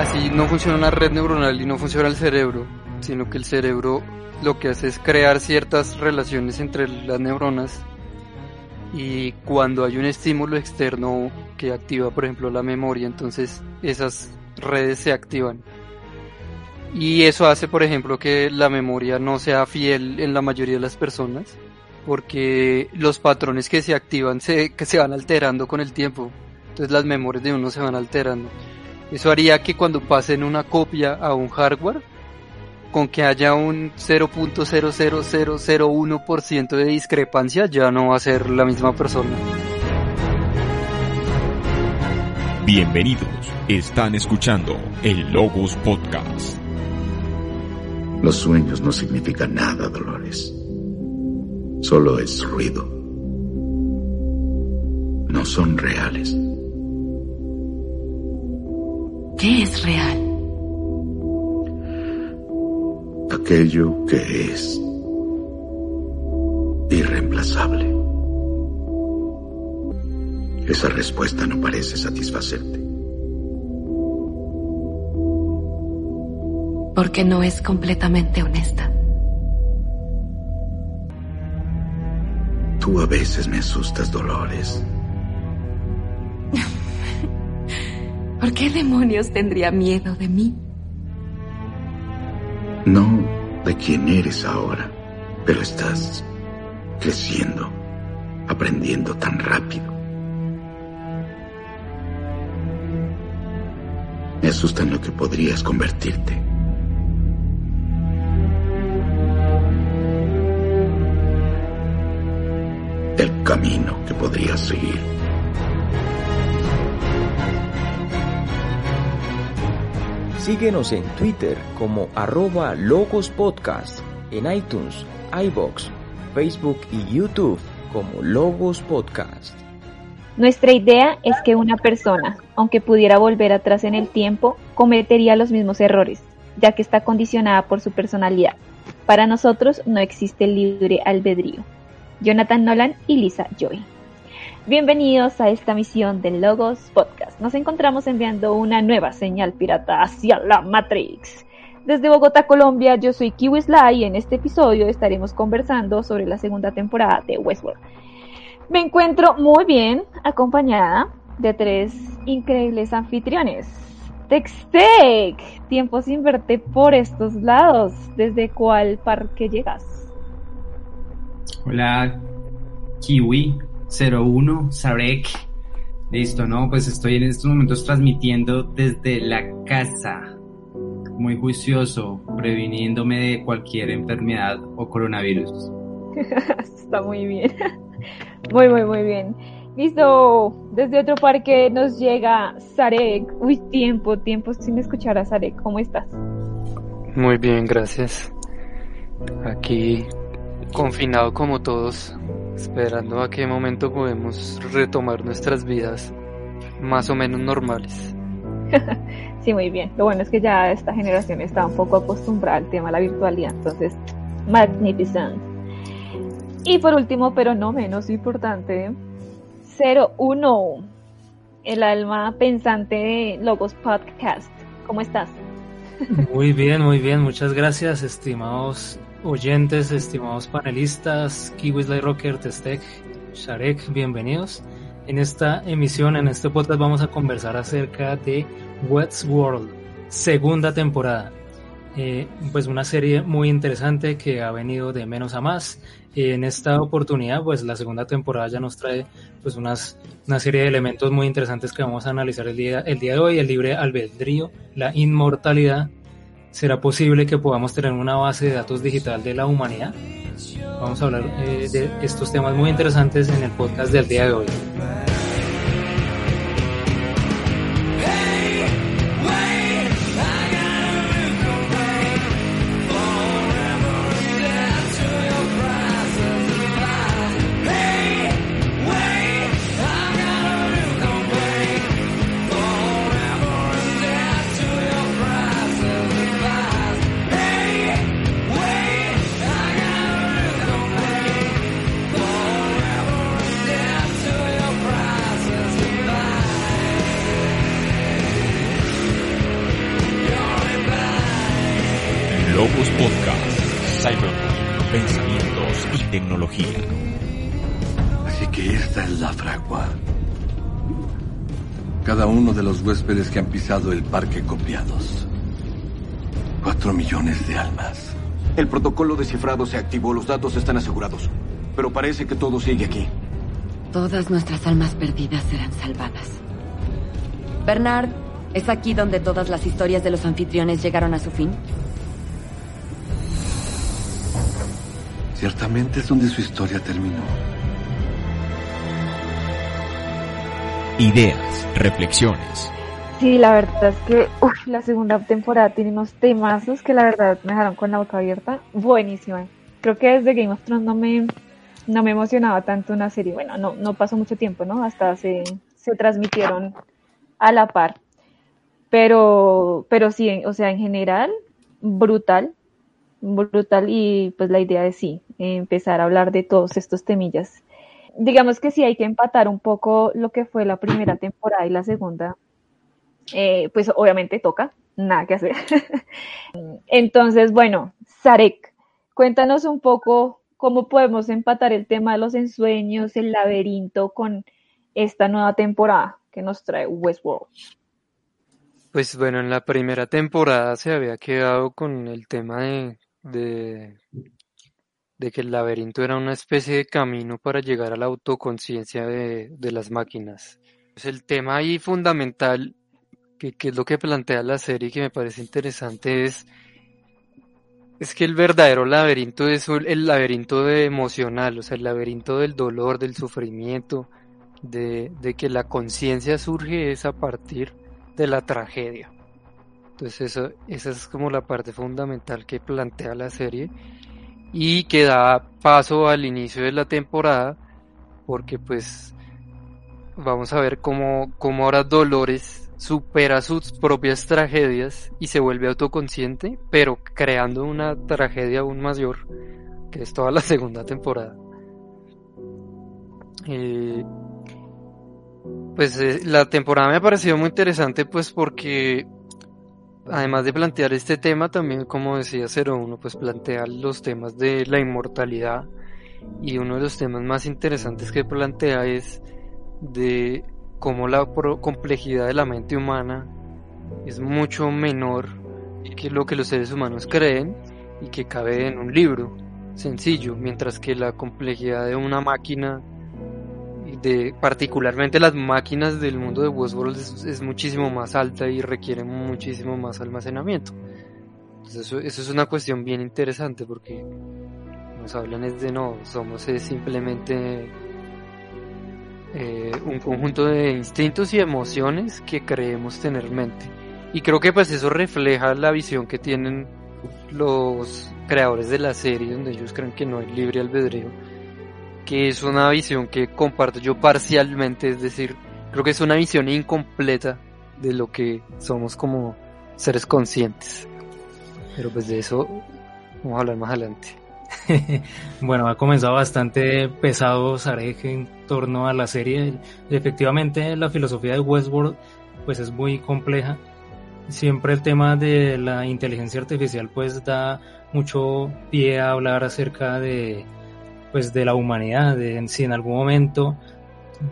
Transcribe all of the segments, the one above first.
así no funciona una red neuronal y no funciona el cerebro, sino que el cerebro lo que hace es crear ciertas relaciones entre las neuronas y cuando hay un estímulo externo que activa, por ejemplo, la memoria, entonces esas redes se activan. Y eso hace, por ejemplo, que la memoria no sea fiel en la mayoría de las personas, porque los patrones que se activan se, que se van alterando con el tiempo. Entonces las memorias de uno se van alterando. Eso haría que cuando pasen una copia a un hardware, con que haya un 0.00001% de discrepancia, ya no va a ser la misma persona. Bienvenidos, están escuchando el Logos Podcast. Los sueños no significan nada, Dolores. Solo es ruido. No son reales. ¿Qué es real? Aquello que es irreemplazable. Esa respuesta no parece satisfacerte. Porque no es completamente honesta. Tú a veces me asustas, Dolores. ¿Por qué demonios tendría miedo de mí? No de quién eres ahora, pero estás creciendo, aprendiendo tan rápido. Me asusta en lo que podrías convertirte. El camino que podrías seguir. Síguenos en Twitter como arroba Logos Podcast, en iTunes, iBox, Facebook y YouTube como Logos Podcast. Nuestra idea es que una persona, aunque pudiera volver atrás en el tiempo, cometería los mismos errores, ya que está condicionada por su personalidad. Para nosotros no existe libre albedrío. Jonathan Nolan y Lisa Joy. Bienvenidos a esta misión del Logos Podcast. Nos encontramos enviando una nueva señal pirata hacia la Matrix. Desde Bogotá, Colombia, yo soy Kiwi Sly y en este episodio estaremos conversando sobre la segunda temporada de Westworld. Me encuentro muy bien acompañada de tres increíbles anfitriones. Textec, tiempo sin verte por estos lados. ¿Desde cuál parque llegas? Hola, Kiwi, 01, Sarek. Listo, ¿no? Pues estoy en estos momentos transmitiendo desde la casa, muy juicioso, previniéndome de cualquier enfermedad o coronavirus. Está muy bien. Muy, muy, muy bien. Listo, desde otro parque nos llega Sarek. Uy, tiempo, tiempo sin escuchar a Sarek. ¿Cómo estás? Muy bien, gracias. Aquí confinado como todos, esperando a qué momento podemos retomar nuestras vidas más o menos normales. sí, muy bien. Lo bueno es que ya esta generación está un poco acostumbrada al tema de la virtualidad, entonces, magnificent. Y por último, pero no menos importante, 01, el alma pensante de Logos Podcast. ¿Cómo estás? Muy bien, muy bien. Muchas gracias, estimados oyentes, estimados panelistas, Kiwis Light Rocker, Testec, Sharek, bienvenidos. En esta emisión, en este podcast, vamos a conversar acerca de Westworld, segunda temporada. Eh, pues una serie muy interesante que ha venido de menos a más. En esta oportunidad, pues la segunda temporada ya nos trae pues unas, una serie de elementos muy interesantes que vamos a analizar el día, el día de hoy, el libre albedrío, la inmortalidad, ¿Será posible que podamos tener una base de datos digital de la humanidad? Vamos a hablar eh, de estos temas muy interesantes en el podcast del día de hoy. Huéspedes que han pisado el parque copiados. Cuatro millones de almas. El protocolo descifrado se activó, los datos están asegurados. Pero parece que todo sigue aquí. Todas nuestras almas perdidas serán salvadas. Bernard, ¿es aquí donde todas las historias de los anfitriones llegaron a su fin? Ciertamente es donde su historia terminó. Ideas, reflexiones. Sí, la verdad es que uf, la segunda temporada tiene unos temazos que la verdad me dejaron con la boca abierta. Buenísima. Creo que desde Game of Thrones no me, no me emocionaba tanto una serie. Bueno, no, no pasó mucho tiempo, ¿no? Hasta se, se transmitieron a la par. Pero, pero sí, o sea, en general, brutal, brutal y pues la idea es sí, empezar a hablar de todos estos temillas. Digamos que sí hay que empatar un poco lo que fue la primera temporada y la segunda. Eh, pues obviamente toca, nada que hacer. Entonces, bueno, Sarek, cuéntanos un poco cómo podemos empatar el tema de los ensueños, el laberinto con esta nueva temporada que nos trae Westworld. Pues bueno, en la primera temporada se había quedado con el tema de, de, que el laberinto era una especie de camino para llegar a la autoconciencia de, de las máquinas. Pues el tema ahí fundamental, que, que es lo que plantea la serie y que me parece interesante, es, es que el verdadero laberinto es el laberinto emocional, o sea, el laberinto del dolor, del sufrimiento, de, de que la conciencia surge es a partir de la tragedia. Entonces eso, esa es como la parte fundamental que plantea la serie y que da paso al inicio de la temporada porque pues vamos a ver cómo, cómo ahora Dolores supera sus propias tragedias y se vuelve autoconsciente, pero creando una tragedia aún mayor, que es toda la segunda temporada. Eh, pues eh, la temporada me ha parecido muy interesante pues porque además de plantear este tema también como decía 01 pues plantea los temas de la inmortalidad y uno de los temas más interesantes que plantea es de cómo la complejidad de la mente humana es mucho menor que lo que los seres humanos creen y que cabe en un libro sencillo mientras que la complejidad de una máquina de particularmente las máquinas del mundo de Westworld es, muchísimo más alta y requiere muchísimo más almacenamiento. Entonces eso, es una cuestión bien interesante porque nos hablan de no, somos simplemente eh, un conjunto de instintos y emociones que creemos tener mente. Y creo que pues eso refleja la visión que tienen los creadores de la serie donde ellos creen que no hay libre albedrío que es una visión que comparto yo parcialmente, es decir, creo que es una visión incompleta de lo que somos como seres conscientes. Pero pues de eso vamos a hablar más adelante. bueno, ha comenzado bastante pesado Sarek torno a la serie. Efectivamente, la filosofía de Westworld pues es muy compleja. Siempre el tema de la inteligencia artificial pues da mucho pie a hablar acerca de pues de la humanidad, de si en algún momento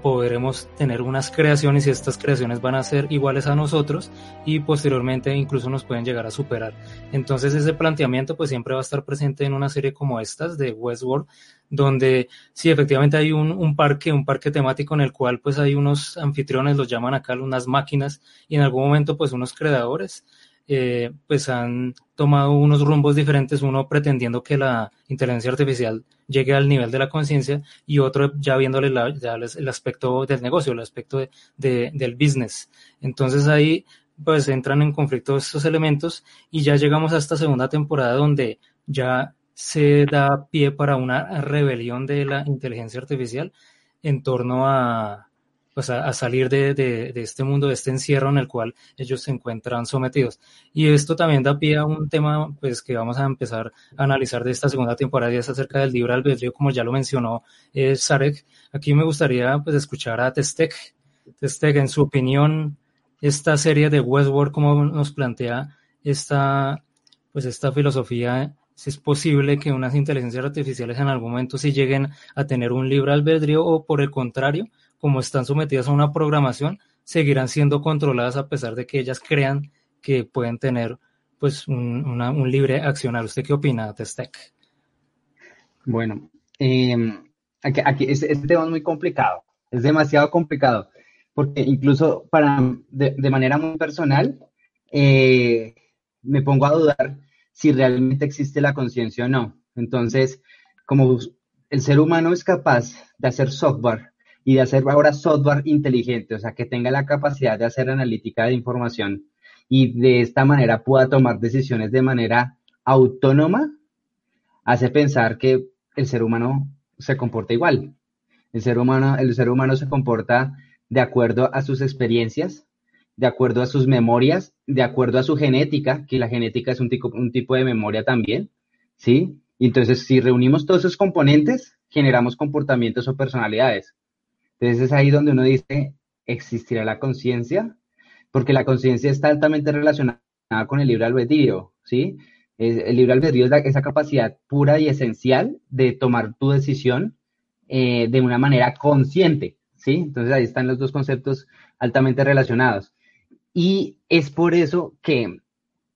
podremos tener unas creaciones y estas creaciones van a ser iguales a nosotros y posteriormente incluso nos pueden llegar a superar. Entonces ese planteamiento pues siempre va a estar presente en una serie como estas de Westworld, donde sí efectivamente hay un, un parque, un parque temático en el cual pues hay unos anfitriones, los llaman acá unas máquinas y en algún momento pues unos creadores eh, pues han tomado unos rumbos diferentes, uno pretendiendo que la inteligencia artificial llegue al nivel de la conciencia y otro ya viéndole el aspecto del negocio, el aspecto de, del business. Entonces ahí pues entran en conflicto estos elementos y ya llegamos a esta segunda temporada donde ya se da pie para una rebelión de la inteligencia artificial en torno a, pues a, salir de, este mundo, de este encierro en el cual ellos se encuentran sometidos. Y esto también da pie a un tema pues que vamos a empezar a analizar de esta segunda temporada y es acerca del libro albedrío, como ya lo mencionó eh, Sarek. Aquí me gustaría pues escuchar a Testek. Testek, en su opinión, esta serie de Westworld, como nos plantea esta, pues esta filosofía si es posible que unas inteligencias artificiales en algún momento sí lleguen a tener un libre albedrío o por el contrario, como están sometidas a una programación, seguirán siendo controladas a pesar de que ellas crean que pueden tener pues un, un libre accionar. ¿Usted qué opina, Testec? Bueno, eh, aquí, aquí este, tema es muy complicado, es demasiado complicado, porque incluso para, de, de manera muy personal, eh, me pongo a dudar si realmente existe la conciencia o no. Entonces, como el ser humano es capaz de hacer software y de hacer ahora software inteligente, o sea, que tenga la capacidad de hacer analítica de información y de esta manera pueda tomar decisiones de manera autónoma, hace pensar que el ser humano se comporta igual. El ser humano, el ser humano se comporta de acuerdo a sus experiencias, de acuerdo a sus memorias, de acuerdo a su genética, que la genética es un tipo, un tipo de memoria también, ¿sí? entonces, si reunimos todos esos componentes, generamos comportamientos o personalidades. Entonces es ahí donde uno dice, ¿existirá la conciencia? Porque la conciencia está altamente relacionada con el libre albedrío, ¿sí? El libre albedrío es esa capacidad pura y esencial de tomar tu decisión eh, de una manera consciente, ¿sí? Entonces ahí están los dos conceptos altamente relacionados. Y es por eso que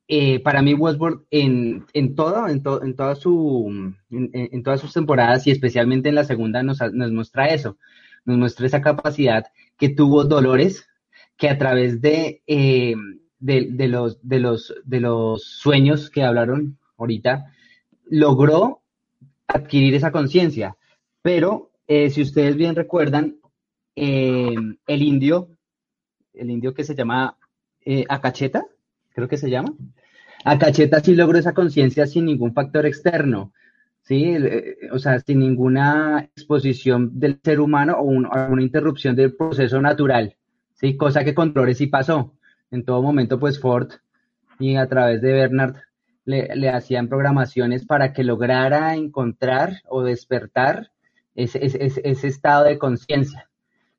eh, para mí Westworld en, en, todo, en, en, toda su, en, todas sus temporadas y especialmente en la segunda nos, nos muestra eso, nos muestra esa capacidad que tuvo Dolores, que a través de, eh, de, los, de, los, de los sueños que hablaron ahorita, logró adquirir esa conciencia. Pero eh, si ustedes bien recuerdan, el indio, el indio que se llama Acacheta, creo que se llama, Acacheta sí logró esa conciencia sin ningún factor externo. ¿sí? O sea, sin ninguna exposición del ser humano o una interrupción del proceso natural, ¿sí? Cosa que con Flores sí pasó. En todo momento, pues Ford y a través de Bernard le, hacían programaciones para que lograra encontrar o despertar ese, ese, estado de conciencia.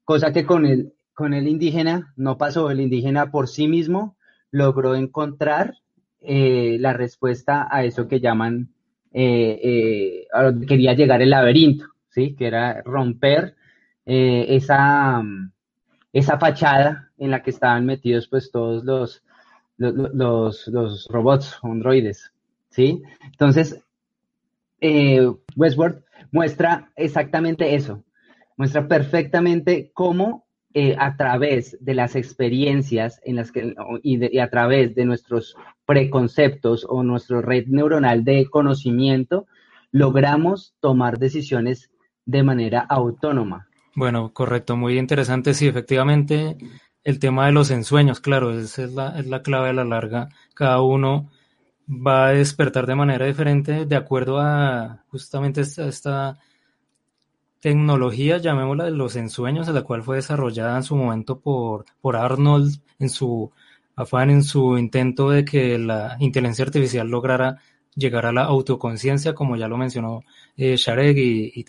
Cosa que con el, con el indígena no pasó. El indígena por sí mismo logró encontrar eh, la respuesta a eso que llaman eh, eh, a quería llegar el laberinto, ¿sí? Que era romper esa, esa fachada en la que estaban metidos pues todos los, los, los, robots, androides, ¿sí? Entonces, Westworld muestra exactamente eso, muestra perfectamente cómo a través de las experiencias en las que, y, a través de nuestros preconceptos o nuestra red neuronal de conocimiento, logramos tomar decisiones de manera autónoma. Bueno, correcto, muy interesante. Sí, efectivamente, el tema de los ensueños, claro, esa es la, es la clave a la larga. Cada uno va a despertar de manera diferente de acuerdo a justamente esta tecnología, llamémosla de los ensueños, la cual fue desarrollada en su momento por, por Arnold en su afán en su intento de que la inteligencia artificial lograra llegar a la autoconciencia, como ya lo mencionó eh, Sharek y, y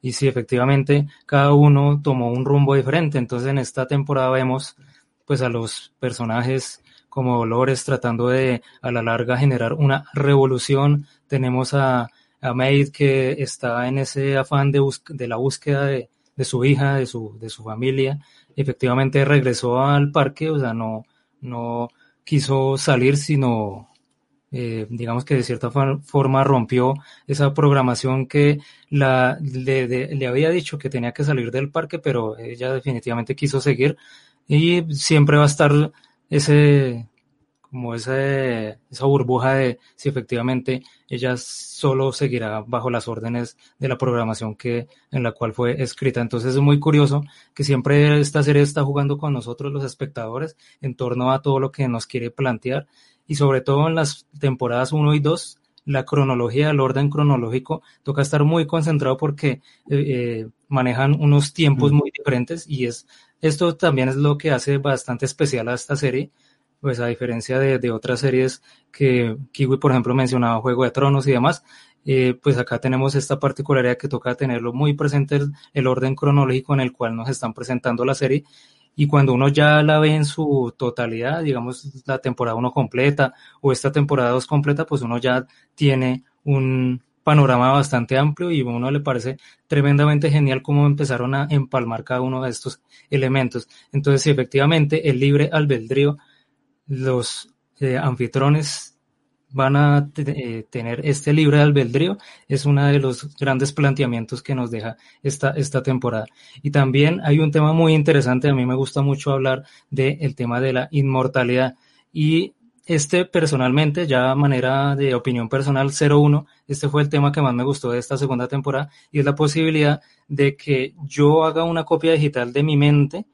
y sí, efectivamente, cada uno tomó un rumbo diferente. Entonces, en esta temporada vemos pues a los personajes como Dolores tratando de a la larga generar una revolución. Tenemos a, a Maid que está en ese afán de, de la búsqueda de, de, su hija, de su, de su familia. Efectivamente regresó al parque, o sea, no, no quiso salir, sino eh, digamos que de cierta forma rompió esa programación que la, le, le, había dicho que tenía que salir del parque, pero ella definitivamente quiso seguir y siempre va a estar ese como ese, esa burbuja de si efectivamente ella solo seguirá bajo las órdenes de la programación que, en la cual fue escrita. Entonces es muy curioso que siempre esta serie está jugando con nosotros los espectadores en torno a todo lo que nos quiere plantear. Y sobre todo en las temporadas 1 y 2 la cronología, el orden cronológico, toca estar muy concentrado porque eh, eh manejan unos tiempos muy diferentes. Y es esto también es lo que hace bastante especial a esta serie pues a diferencia de, de otras series que Kiwi, por ejemplo, mencionaba Juego de Tronos y demás, eh, pues acá tenemos esta particularidad que toca tenerlo muy presente el, el, orden cronológico en el cual nos están presentando la serie y cuando uno ya la ve en su totalidad, digamos la temporada 1 completa o esta temporada 2 completa, pues uno ya tiene un panorama bastante amplio y a uno le parece tremendamente genial cómo empezaron a empalmar cada uno de estos elementos. Entonces, sí, efectivamente, el libre albedrío, los eh, anfitrones van a eh, tener este libre albedrío es uno de los grandes planteamientos que nos deja esta, esta temporada. Y también hay un tema muy interesante, a mí me gusta mucho hablar del tema de la inmortalidad. Y este personalmente, ya manera de opinión personal 01, este fue el tema que más me gustó de esta segunda temporada y es la posibilidad de que yo haga una copia digital de mi mente,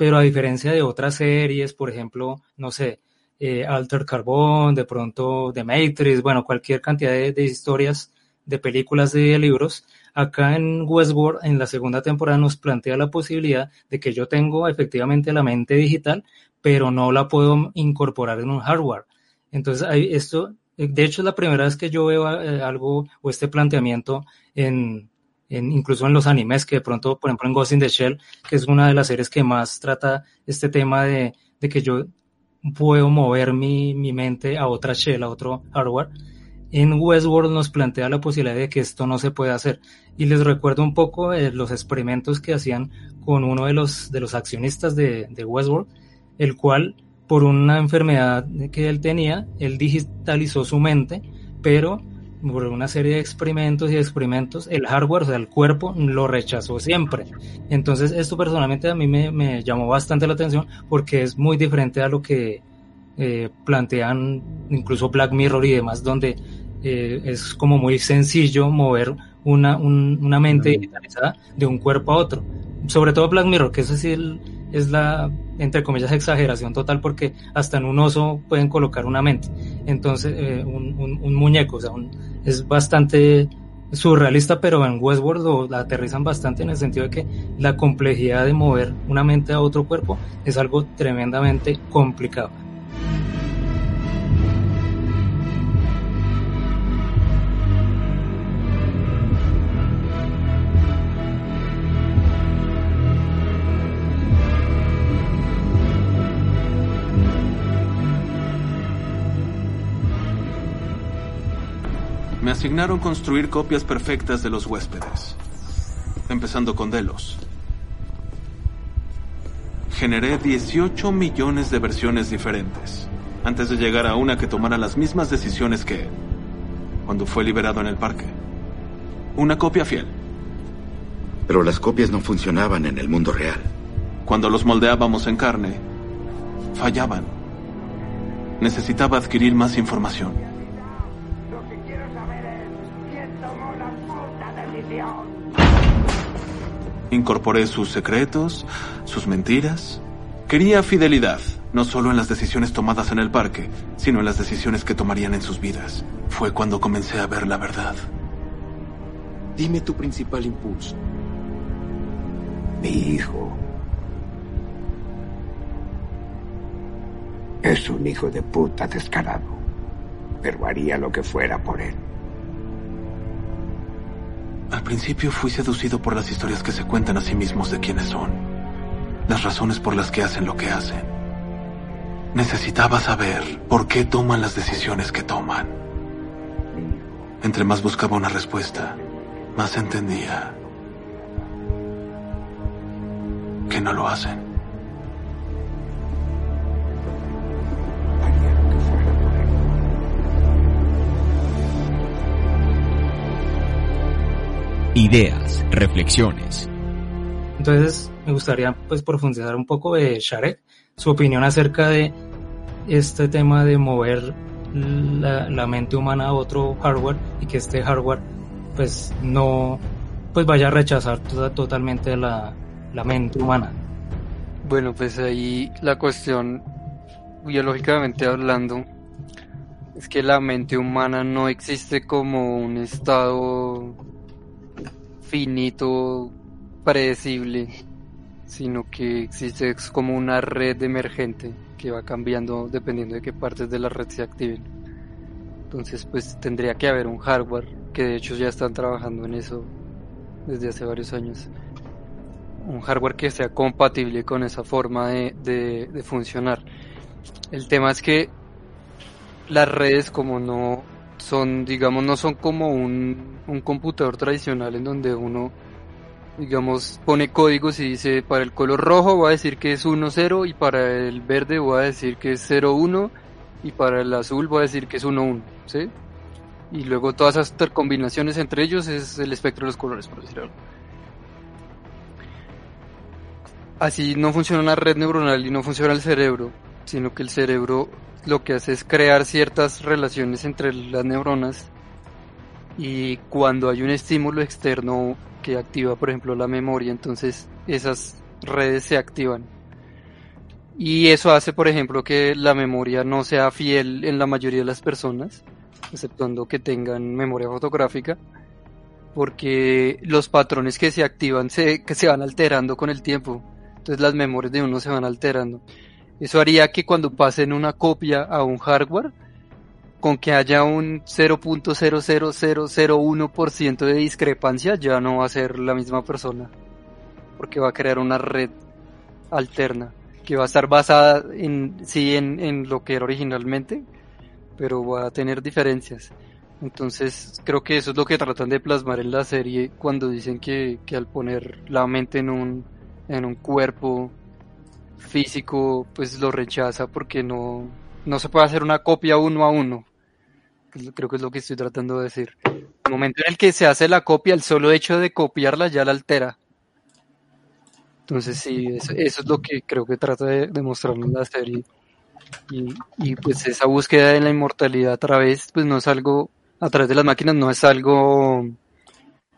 pero a diferencia de otras series, por ejemplo, no sé, eh, Alter Carbon, de pronto The Matrix, bueno, cualquier cantidad de, historias, de películas, de libros. Acá en Westworld, en la segunda temporada, nos plantea la posibilidad de que yo tengo efectivamente la mente digital, pero no la puedo incorporar en un hardware. Entonces, hay esto, de hecho, es la primera vez que yo veo eh, algo o este planteamiento en, en, incluso en los animes, que de pronto, por ejemplo, en Ghost in the Shell, que es una de las series que más trata este tema de, de que yo puedo mover mi, mi mente a otra shell, a otro hardware. En Westworld nos plantea la posibilidad de que esto no se puede hacer. Y les recuerdo un poco eh, los experimentos que hacían con uno de los, de los accionistas de, de Westworld, el cual, por una enfermedad que él tenía, él digitalizó su mente, pero por una serie de experimentos y experimentos, el hardware, o sea, el cuerpo, lo rechazó siempre. Entonces, esto personalmente a mí me, me llamó bastante la atención porque es muy diferente a lo que eh, plantean incluso Black Mirror y demás, donde eh, es como muy sencillo mover una, una mente digitalizada de un cuerpo a otro. Sobre todo Black Mirror, que eso sí el, es la, entre comillas, exageración total porque hasta en un oso pueden colocar una mente. Entonces, eh, un, un, muñeco, o sea, es bastante surrealista, pero en Westworld lo aterrizan bastante en el sentido de que la complejidad de mover una mente a otro cuerpo es algo tremendamente complicado. Asignaron construir copias perfectas de los huéspedes, empezando con Delos. Generé 18 millones de versiones diferentes, antes de llegar a una que tomara las mismas decisiones que él, cuando fue liberado en el parque. Una copia fiel. Pero las copias no funcionaban en el mundo real. Cuando los moldeábamos en carne, fallaban. Necesitaba adquirir más información. Incorporé sus secretos, sus mentiras. Quería fidelidad, no solo en las decisiones tomadas en el parque, sino en las decisiones que tomarían en sus vidas. Fue cuando comencé a ver la verdad. Dime tu principal impulso. Mi hijo. Es un hijo de puta descarado, pero haría lo que fuera por él. Al principio fui seducido por las historias que se cuentan a sí mismos de quiénes son, las razones por las que hacen lo que hacen. Necesitaba saber por qué toman las decisiones que toman. Entre más buscaba una respuesta, más entendía que no lo hacen. Ideas, reflexiones. Entonces, me gustaría pues profundizar un poco de Sharek, su opinión acerca de este tema de mover la, mente humana a otro hardware y que este hardware pues no pues vaya a rechazar totalmente la, la mente humana. Bueno, pues ahí la cuestión biológicamente hablando es que la mente humana no existe como un estado finito, predecible, sino que existe como una red emergente que va cambiando dependiendo de qué partes de la red se activen. Entonces, pues tendría que haber un hardware, que de hecho ya están trabajando en eso desde hace varios años. Un hardware que sea compatible con esa forma de, de funcionar. El tema es que las redes, como no son, digamos, no son como un, un computador tradicional en donde uno, digamos, pone códigos y dice para el color rojo voy a decir que es 1-0 y para el verde voy a decir que es 0-1 y para el azul voy a decir que es 1-1, ¿sí? Y luego todas esas combinaciones entre ellos es el espectro de los colores, por decirlo Así no funciona una red neuronal y no funciona el cerebro, sino que el cerebro lo que hace es crear ciertas relaciones entre las neuronas y cuando hay un estímulo externo que activa, por ejemplo, la memoria, entonces esas redes se activan. Y eso hace, por ejemplo, que la memoria no sea fiel en la mayoría de las personas, exceptuando que tengan memoria fotográfica, porque los patrones que se activan se, que se van alterando con el tiempo. Entonces las memorias de uno se van alterando. Eso haría que cuando pasen una copia a un hardware, con que haya un 0.00001% de discrepancia, ya no va a ser la misma persona. Porque va a crear una red alterna, que va a estar basada en, sí en, en lo que era originalmente, pero va a tener diferencias. Entonces creo que eso es lo que tratan de plasmar en la serie cuando dicen que, que al poner la mente en un, en un cuerpo físico pues lo rechaza porque no, no se puede hacer una copia uno a uno. Creo que es lo que estoy tratando de decir. El momento en el que se hace la copia, el solo hecho de copiarla ya la altera. Entonces sí, eso, es lo que creo que trata de demostrarnos la serie. Y, y, pues esa búsqueda de la inmortalidad a través, pues no es algo, a través de las máquinas no es algo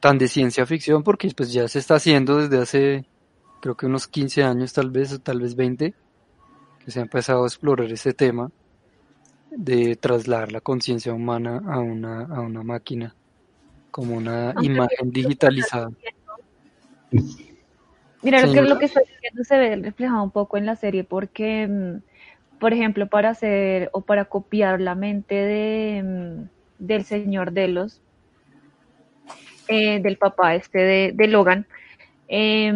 tan de ciencia ficción porque pues ya se está haciendo desde hace creo que unos 15 años tal vez, o tal vez 20, que se ha empezado a explorar ese tema de trasladar la conciencia humana a una, a una máquina, como una imagen digitalizada. Mira, lo que, lo que está diciendo se ve reflejado un poco en la serie, porque, mm, por ejemplo, para hacer o para copiar la mente de, mm, del señor Delos, eh, del papá este de, de Logan, eh,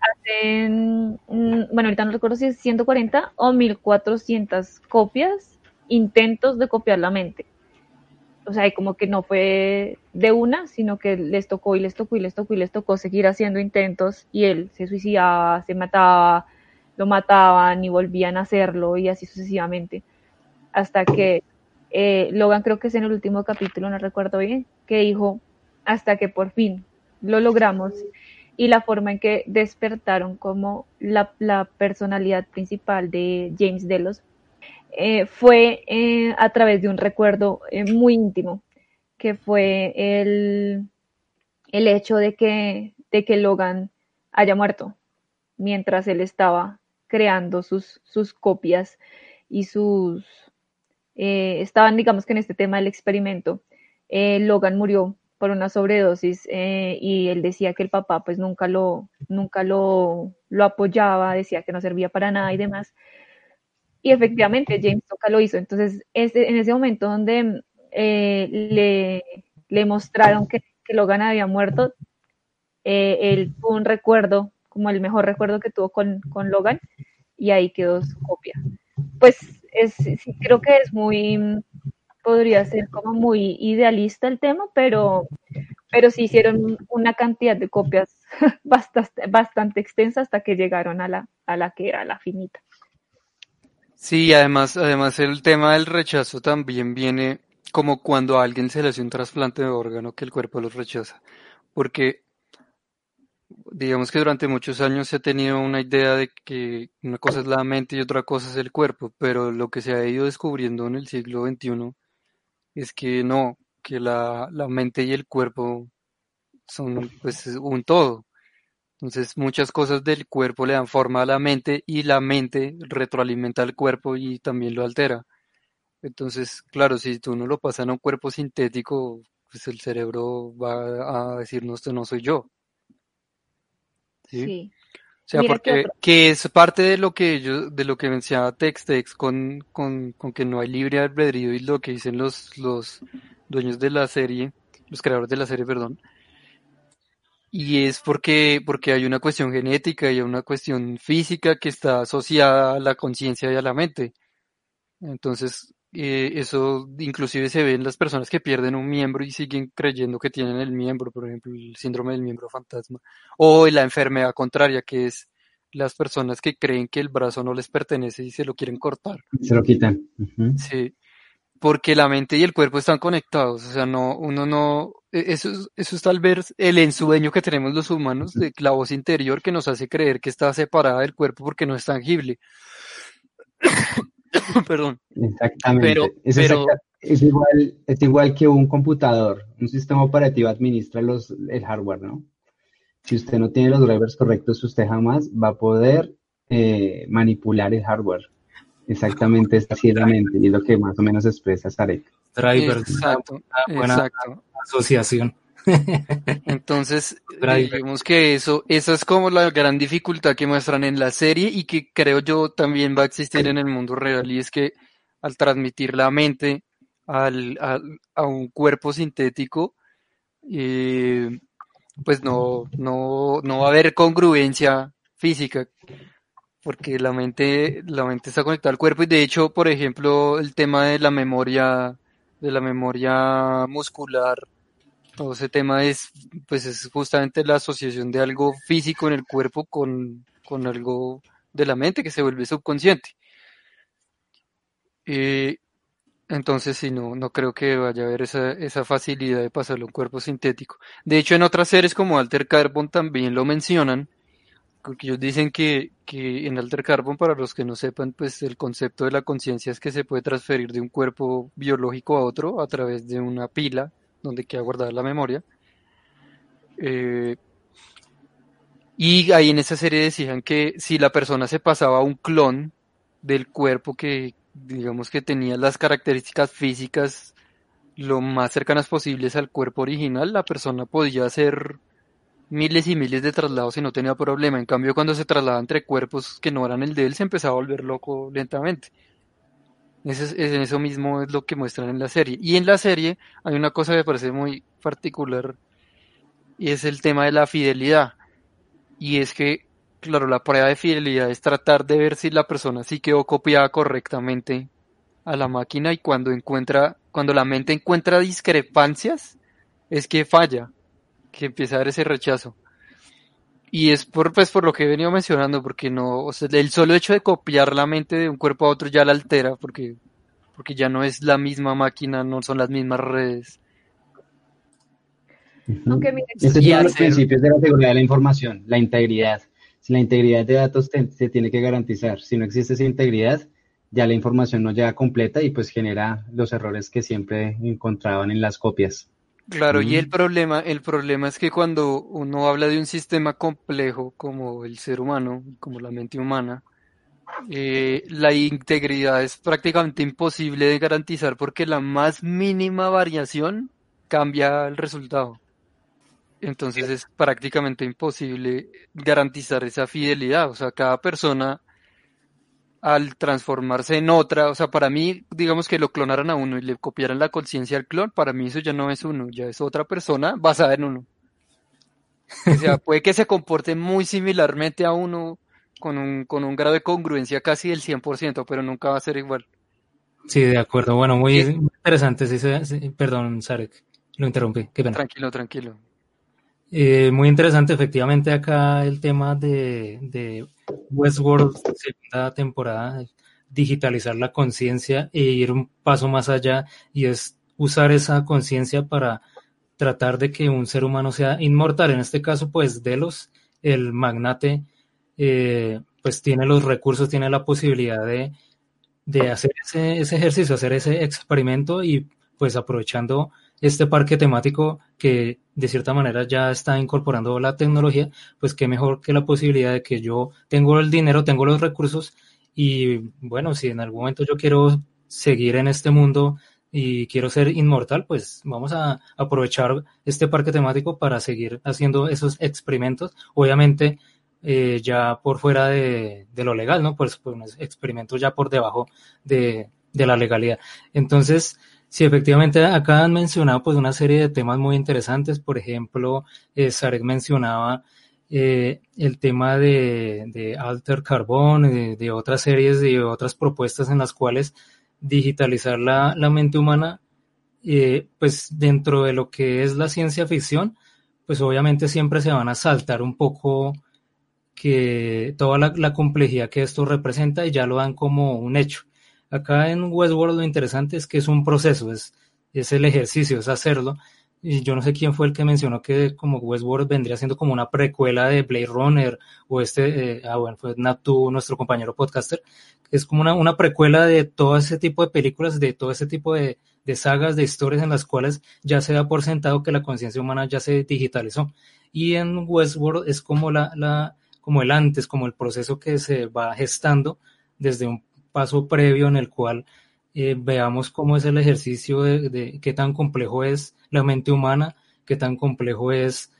hacen, bueno, ahorita no recuerdo si es 140 o 1400 copias, intentos de copiar la mente. O sea, como que no fue de una, sino que les tocó y les tocó y les tocó y les tocó seguir haciendo intentos y él se suicidaba, se mataba, lo mataban y volvían a hacerlo y así sucesivamente. Hasta que eh, Logan creo que es en el último capítulo, no recuerdo bien, que dijo, hasta que por fin lo logramos y la forma en que despertaron como la, personalidad principal de James Delos eh, fue eh, a través de un recuerdo eh, muy íntimo, que fue el, el hecho de que, de que Logan haya muerto mientras él estaba creando sus, sus copias y sus... estaban, digamos que en este tema del experimento. Logan murió por una sobredosis eh, y él decía que el papá pues nunca lo, nunca lo, lo apoyaba, decía que no servía para nada y demás. Y efectivamente James Toca lo hizo. Entonces, en ese momento donde eh, le, le, mostraron que, que, Logan había muerto, eh, él tuvo un recuerdo, como el mejor recuerdo que tuvo con, con Logan, y ahí quedó su copia. Pues es, sí, creo que es muy, podría ser como muy idealista el tema, pero, pero sí hicieron una cantidad de copias bastante, extensa hasta que llegaron a la, a la que era la finita. Sí, además, además el tema del rechazo también viene como cuando a alguien se le hace un trasplante de órgano que el cuerpo los rechaza. Porque digamos que durante muchos años se ha tenido una idea de que una cosa es la mente y otra cosa es el cuerpo, pero lo que se ha ido descubriendo en el siglo XXI es que no, que la, la mente y el cuerpo son pues un todo. Entonces muchas cosas del cuerpo le dan forma a la mente y la mente retroalimenta al cuerpo y también lo altera. Entonces, claro, si tú no lo pasas a un cuerpo sintético, pues el cerebro va a decirnos esto no soy yo. ¿Sí? Sea, porque que, es parte de lo que yo, de lo que mencionaba Textex con, con, con que no hay libre albedrío y lo que dicen los, los dueños de la serie, los creadores de la serie, perdón. Y es porque, porque hay una cuestión genética y una cuestión física que está asociada a la conciencia y a la mente. Entonces, eh, eso inclusive se ve en las personas que pierden un miembro y siguen creyendo que tienen el miembro, por ejemplo, el síndrome del miembro fantasma, o la enfermedad contraria, que es las personas que creen que el brazo no les pertenece y se lo quieren cortar. Se lo quitan. Sí, porque la mente y el cuerpo están conectados, o sea, no, uno no, e, eso es, eso es tal vez el ensueño que tenemos los humanos de la voz interior que nos hace creer que está separada del cuerpo porque no es tangible. Perdón. Exactamente. Pero, es, pero es, igual, es igual que un computador. Un sistema operativo administra los, el hardware, ¿no? Si usted no tiene los drivers correctos, usted jamás va a poder eh, manipular el hardware. Exactamente, es así la mente y es lo que más o menos expresa Sarek. Drivers. Exacto, buena exacto. asociación. Entonces, digamos que eso, esa es como la gran dificultad que muestran en la serie y que creo yo también va a existir en el mundo real y es que al transmitir la mente al, al- a un cuerpo sintético, eh, pues no, no, no va a haber congruencia física porque la mente, la mente está conectada al cuerpo y de hecho, por ejemplo, el tema de la memoria, de la memoria muscular, todo ese tema es, pues es justamente la asociación de algo físico en el cuerpo con, con algo de la mente que se vuelve subconsciente. Eh, entonces, sí, no, no creo que vaya a haber esa, esa facilidad de pasarlo a un cuerpo sintético. De hecho, en otras series como Alter Carbon también lo mencionan, porque ellos dicen que, que en Alter Carbon, para los que no sepan, pues el concepto de la conciencia es que se puede transferir de un cuerpo biológico a otro a través de una pila donde queda guardada la memoria. Eh, y ahí en esa serie decían que si la persona se pasaba a un clon del cuerpo que, digamos que tenía las características físicas lo más cercanas posibles al cuerpo original, la persona podía hacer miles y miles de traslados y no tenía problema. En cambio, cuando se trasladaba entre cuerpos que no eran el de él, se empezaba a volver loco lentamente. Ese es- es- eso mismo es lo que muestran en la serie. Y en la serie hay una cosa que me parece muy particular y es el tema de la fidelidad. Y es que, claro, la prueba de fidelidad es tratar de ver si la persona sí quedó copiada correctamente a la máquina y cuando encuentra, cuando la mente encuentra discrepancias, es que falla, que empieza a dar ese rechazo. Y es por, pues, por lo que he venido mencionando, porque no, o sea, el solo hecho de copiar la mente de un cuerpo a otro ya la altera, porque, porque ya no es la misma máquina, no son las mismas redes. Aunque miren, Este es Y uno de los principios de la seguridad de la información, la integridad. Si la integridad de datos te- se tiene que garantizar. Si no existe esa integridad, ya la información no llega completa y pues genera los errores que siempre encontraban en las copias. Claro, y Mm. el problema, el problema es que cuando uno habla de un sistema complejo como el ser humano, como la mente humana, eh, la integridad es prácticamente imposible de garantizar porque la más mínima variación cambia el resultado. Entonces es prácticamente imposible garantizar esa fidelidad. O sea, cada persona al transformarse en otra, o sea, para mí, digamos que lo clonaran a uno y le copiaran la conciencia al clon, para mí eso ya no es uno, ya es otra persona basada en uno. O sea, puede que se comporte muy similarmente a uno con un, con un grado de congruencia casi del 100%, pero nunca va a ser igual. Sí, de acuerdo. Bueno, muy interesante. Sí, sí, sí. Perdón, Sarek, lo interrumpí. Qué pena. Tranquilo, tranquilo. Eh, muy interesante, efectivamente, acá el tema de, de Westworld, segunda temporada, digitalizar la conciencia e ir un paso más allá y es usar esa conciencia para tratar de que un ser humano sea inmortal. En este caso, pues Delos, el magnate, eh, pues tiene los recursos, tiene la posibilidad de, de hacer ese, ese ejercicio, hacer ese experimento y pues aprovechando este parque temático que de cierta manera ya está incorporando la tecnología, pues qué mejor que la posibilidad de que yo tengo el dinero, tengo los recursos y bueno, si en algún momento yo quiero seguir en este mundo y quiero ser inmortal, pues vamos a aprovechar este parque temático para seguir haciendo esos experimentos, obviamente eh, ya por fuera de, lo legal, ¿no? Pues, pues experimentos ya por debajo de, de la legalidad. Entonces, Sí, efectivamente, acá han mencionado pues una serie de temas muy interesantes. Por ejemplo, eh, Sarek mencionaba eh, el tema de, Alter Carbón, de, otras series, de otras propuestas en las cuales digitalizar la, mente humana, eh, pues dentro de lo que es la ciencia ficción, pues obviamente siempre se van a saltar un poco que toda la, complejidad que esto representa y ya lo dan como un hecho. Acá en Westworld lo interesante es que es un proceso, es, es el ejercicio, es hacerlo. Y yo no sé quién fue el que mencionó que como Westworld vendría siendo como una precuela de Blade Runner o este, eh, ah bueno, fue Natu, nuestro compañero podcaster, es como una, una precuela de todo ese tipo de películas, de todo ese tipo de, de sagas, de historias en las cuales ya se da por sentado que la conciencia humana ya se digitalizó. Y en Westworld es como la, la, como el antes, como el proceso que se va gestando desde un paso previo en el cual eh, veamos cómo es el ejercicio de, qué tan complejo es la mente humana, qué tan complejo es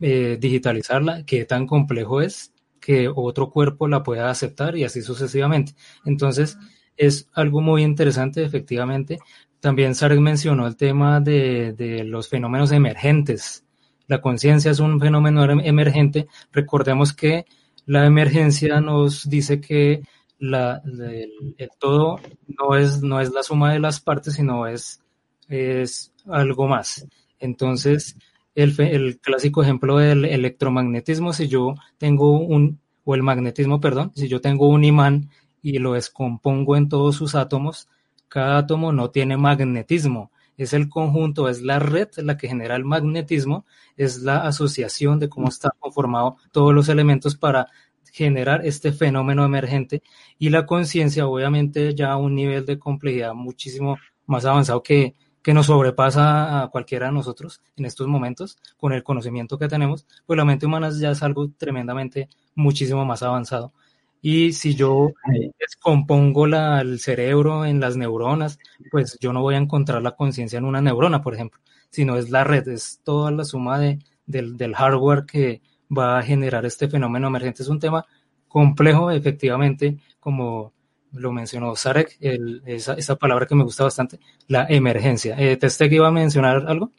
eh, digitalizarla, qué tan complejo es que otro cuerpo la pueda aceptar y así sucesivamente. Entonces, es algo muy interesante, efectivamente. También Sarek mencionó el tema de, de los fenómenos emergentes. La conciencia es un fenómeno emergente. Recordemos que la emergencia nos dice que la, el, todo no es, no es la suma de las partes, sino es, es algo más. Entonces, el, el clásico ejemplo del electromagnetismo, si yo tengo un, o el magnetismo, perdón, si yo tengo un imán y lo descompongo en todos sus átomos, cada átomo no tiene magnetismo, es el conjunto, es la red la que genera el magnetismo, es la asociación de cómo están conformados todos los elementos para generar este fenómeno emergente y la conciencia obviamente ya a un nivel de complejidad muchísimo más avanzado que, que nos sobrepasa a cualquiera de nosotros en estos momentos con el conocimiento que tenemos, pues la mente humana ya es algo tremendamente muchísimo más avanzado. Y si yo descompongo la, el cerebro en las neuronas, pues yo no voy a encontrar la conciencia en una neurona, por ejemplo, sino es la red, es toda la suma de, del, del hardware que, va a generar este fenómeno emergente. Es un tema complejo, efectivamente, como lo mencionó Sarek, esa, palabra que me gusta bastante, la emergencia. Eh, ¿Teste que iba a mencionar algo?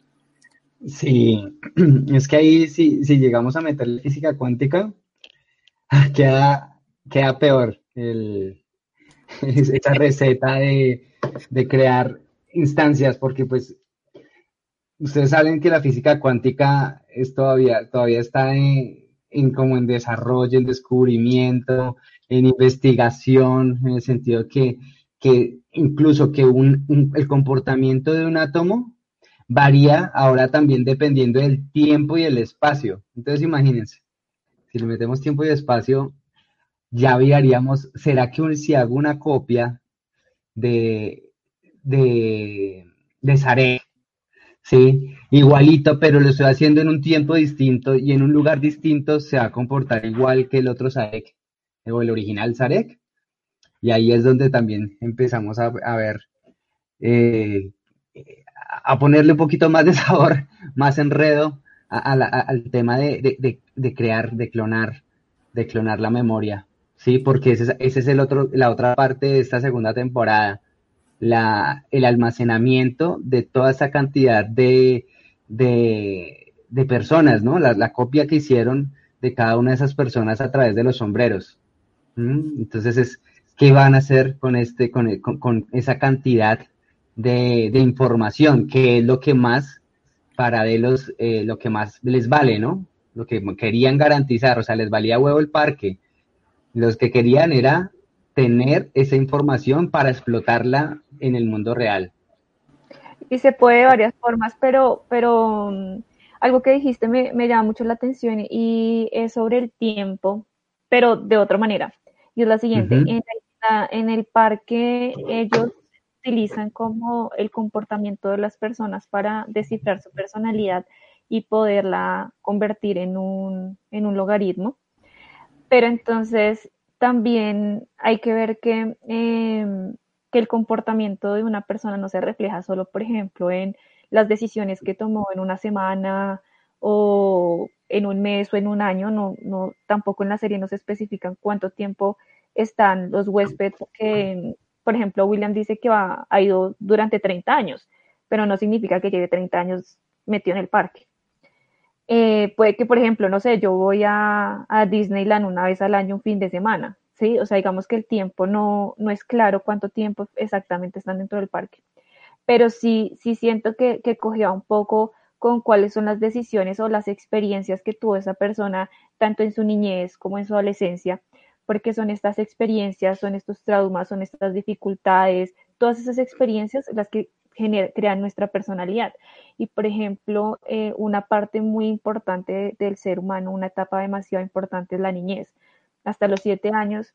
Sí, es que ahí si, si llegamos a meter física cuántica, queda, queda peor esa receta de, de crear instancias, porque pues ustedes saben que la física cuántica es todavía, todavía está en, como en desarrollo, en descubrimiento, en investigación, en el sentido que, que incluso que un, un, el comportamiento de un átomo varía ahora también dependiendo del tiempo y el espacio. Entonces imagínense, si le metemos tiempo y espacio, ya haríamos, ¿será que si hago una copia de, de, de ¿sí? Igualito, pero lo estoy haciendo en un tiempo distinto y en un lugar distinto se va a comportar igual que el otro Sarek, o el original Sarek. Y ahí es donde también empezamos a, ver, eh, a ponerle un poquito más de sabor, más enredo al tema de, crear, de clonar, de clonar la memoria. Sí, porque ese, ese es el otro, la otra parte de esta segunda temporada la, el almacenamiento de toda esa cantidad de, de, personas, ¿no? La, la, copia que hicieron de cada una de esas personas a través de los sombreros. ¿Mm? Entonces, es, ¿qué van a hacer con, este, con, con, con esa cantidad de, de, información? Que es lo que más, para de los, eh, lo que más les vale, ¿no? Lo que querían garantizar, o sea, les valía huevo el parque. Los que querían era tener esa información para explotarla en el mundo real. Y se puede de varias formas, pero, pero um, algo que dijiste me, me, llama mucho la atención y es sobre el tiempo, pero de otra manera. Y es la siguiente, uh -huh. en, el, en el parque ellos utilizan como el comportamiento de las personas para descifrar su personalidad y poderla convertir en un, en un logaritmo. Pero entonces también hay que ver que, eh, que, el comportamiento de una persona no se refleja solo, por ejemplo, en las decisiones que tomó en una semana o en un mes o en un año, no, no, tampoco en la serie no se especifican cuánto tiempo están los huéspedes, que, por ejemplo, William dice que va, ha ido durante 30 años, pero no significa que lleve 30 años metido en el parque. Eh, puede que, por ejemplo, no sé, yo voy a, Disneyland una vez al año, un fin de semana. ¿Sí? O sea, digamos que el tiempo no, no es claro cuánto tiempo exactamente están dentro del parque. Pero sí, sí siento que, que cogía un poco con cuáles son las decisiones o las experiencias que tuvo esa persona, tanto en su niñez como en su adolescencia, porque son estas experiencias, son estos traumas, son estas dificultades, todas esas experiencias las que crean nuestra personalidad. Y, por ejemplo, eh, una parte muy importante del ser humano, una etapa demasiado importante es la niñez. Hasta los siete años,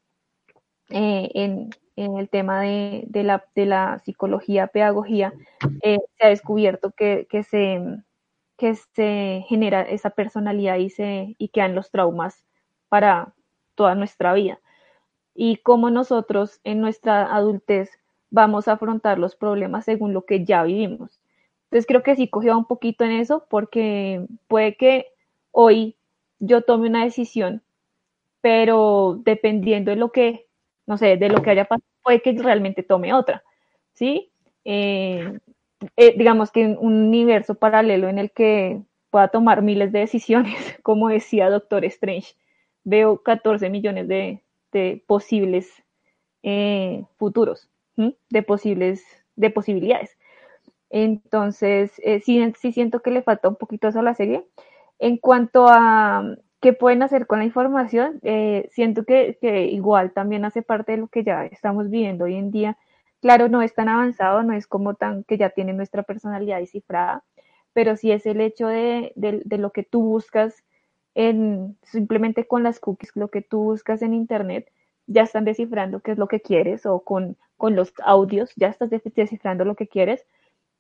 eh, en, el tema de, la, psicología, pedagogía, eh, se ha descubierto que, que, se, que se genera esa personalidad y, se, y quedan los traumas para toda nuestra vida. Y cómo nosotros en nuestra adultez vamos a afrontar los problemas según lo que ya vivimos. Entonces creo que sí cogió un poquito en eso porque puede que hoy yo tome una decisión, pero dependiendo de lo que, no sé, de lo que haya pasado, puede que realmente tome otra, ¿sí? Eh, eh, digamos que un universo paralelo en el que pueda tomar miles de decisiones, como decía Doctor Strange, veo 14 millones de, posibles eh, futuros de posibles, de posibilidades. Entonces, sí, sí, siento que le falta un poquito eso a la serie. En cuanto a qué pueden hacer con la información, eh, siento que, igual también hace parte de lo que ya estamos viviendo hoy en día. Claro, no es tan avanzado, no es como tan que ya tiene nuestra personalidad descifrada, pero sí es el hecho de, de lo que tú buscas en, simplemente con las cookies, lo que tú buscas en Internet, ya están descifrando qué es lo que quieres o con, con los audios, ya estás descifrando lo que quieres.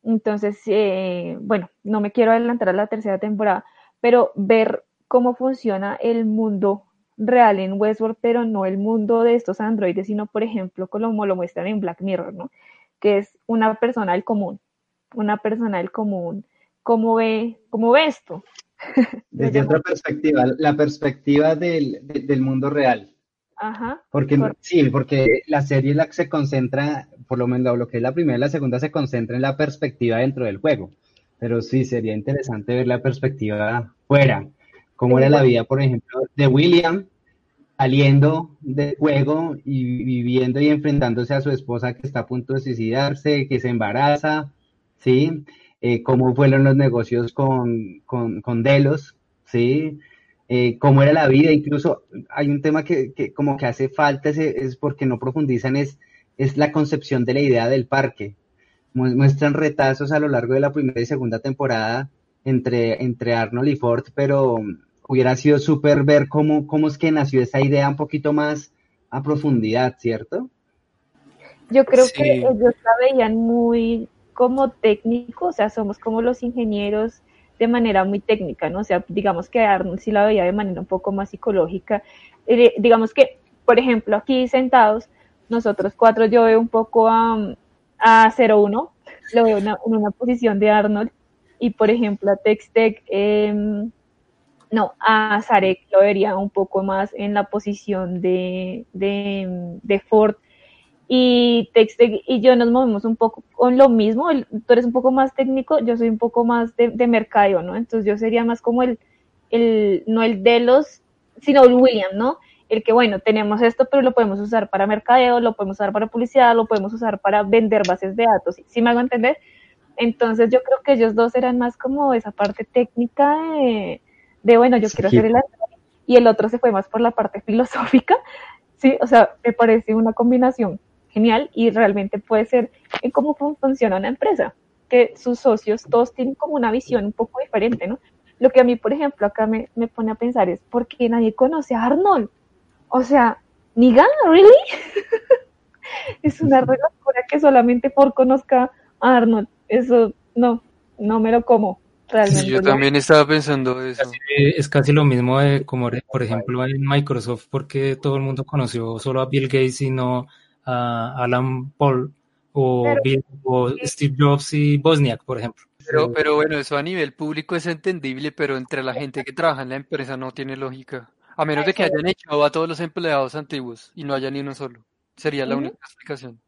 Entonces, eh, bueno, no me quiero adelantar a la tercera temporada, pero ver cómo funciona el mundo real en Westworld, pero no el mundo de estos androides, sino, por ejemplo, como lo muestran en Black Mirror, ¿no? Que es una persona del común, una persona del común, ¿cómo ve, cómo ve esto? Desde otra perspectiva, la perspectiva del, del mundo real. Ajá. Porque, sí, porque la serie la se concentra, por lo menos lo que es la primera y la segunda, se concentra en la perspectiva dentro del juego. Pero sí, sería interesante ver la perspectiva fuera. Cómo era la vida, por ejemplo, de William saliendo del juego y viviendo y enfrentándose a su esposa que está a punto de suicidarse, que se embaraza, ¿sí? Eh, cómo fueron los negocios con, con, con Delos, ¿sí? eh, cómo era la vida, incluso hay un tema que, que como que hace falta, es, porque no profundizan, es, es la concepción de la idea del parque. Muestran retazos a lo largo de la primera y segunda temporada entre, entre Arnold y Ford, pero hubiera sido súper ver cómo, cómo es que nació esa idea un poquito más a profundidad, ¿cierto? Yo creo que ellos la veían muy como técnico, o sea, somos como los ingenieros de manera muy técnica, ¿no? O sea, digamos que Arnold sí la veía de manera un poco más psicológica. Eh, digamos que, por ejemplo, aquí sentados, nosotros cuatro, yo veo un poco a, a 01, lo veo en una posición de Arnold, y por ejemplo a Textec, em, no, a Zarek lo vería un poco más en la posición de, de, de Ford y Texte y yo nos movemos un poco con lo mismo, tú eres un poco más técnico, yo soy un poco más de, de mercadeo, ¿no? Entonces yo sería más como el, el, no el de los, sino el William, ¿no? El que, bueno, tenemos esto, pero lo podemos usar para mercadeo, lo podemos usar para publicidad, lo podemos usar para vender bases de datos, ¿sí, me hago entender? Entonces yo creo que ellos dos eran más como esa parte técnica de bueno, yo quiero hacer el y el otro se fue más por la parte filosófica, sí, o sea, me parece una combinación genial y realmente puede ser en cómo funciona una empresa, que sus socios todos tienen como una visión un poco diferente, ¿no? Lo que a mí, por ejemplo, acá me, me pone a pensar es, ¿por qué nadie conoce a Arnold? O sea, ni gana, ¿really? es una locura que solamente por conozca a Arnold. Eso no, no me lo como. Realmente yo también estaba pensando eso. es casi lo mismo de como, por ejemplo, en Microsoft, porque todo el mundo conoció solo a Bill Gates y no a Alan Paul o, Steve Jobs y Bosniak, por ejemplo. Pero, pero bueno, eso a nivel público es entendible, pero entre la gente que trabaja en la empresa no tiene lógica. A menos de que hayan echado a todos los empleados antiguos y no haya ni uno solo. Sería la única explicación.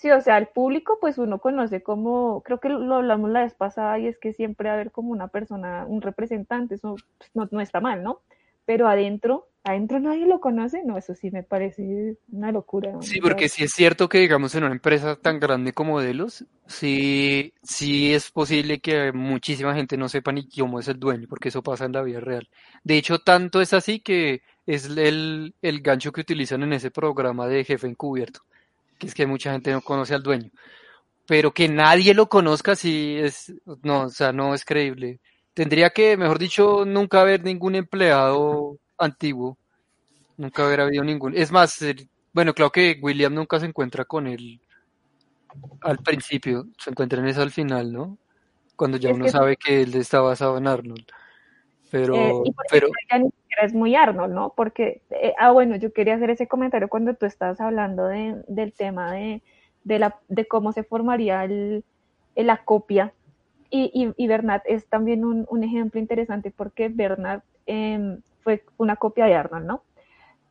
Sí, o sea, el público, pues uno conoce como, creo que lo hablamos la vez pasada, y es que siempre haber como una persona, un representante, eso pues, no, no está mal, ¿no? Pero adentro adentro nadie lo conoce, no, eso sí me parece una locura. Sí, porque si es cierto que, digamos, en una empresa tan grande como Delos, sí, sí es posible que muchísima gente no sepa ni cómo es el dueño, porque eso pasa en la vida real. De hecho, tanto es así que es el, el gancho que utilizan en ese programa de jefe encubierto, que es que mucha gente no conoce al dueño. Pero que nadie lo conozca, sí es, no, o sea, no es creíble. Tendría que, mejor dicho, nunca haber ningún empleado antiguo. Nunca haber habido ningún. Es más, bueno, claro que William nunca se encuentra con él al principio, se encuentran eso al final, ¿no? Cuando ya uno sabe que él está basado en Arnold. Pero, eh, pero ya ni siquiera es muy Arnold, ¿no? Porque, eh, ah, bueno, yo quería hacer ese comentario cuando tú estabas hablando de, del tema de, de, la, de cómo se formaría el, la copia. Y, y, y, Bernard es también un, un ejemplo interesante porque Bernard eh, fue una copia de Arnold, ¿no?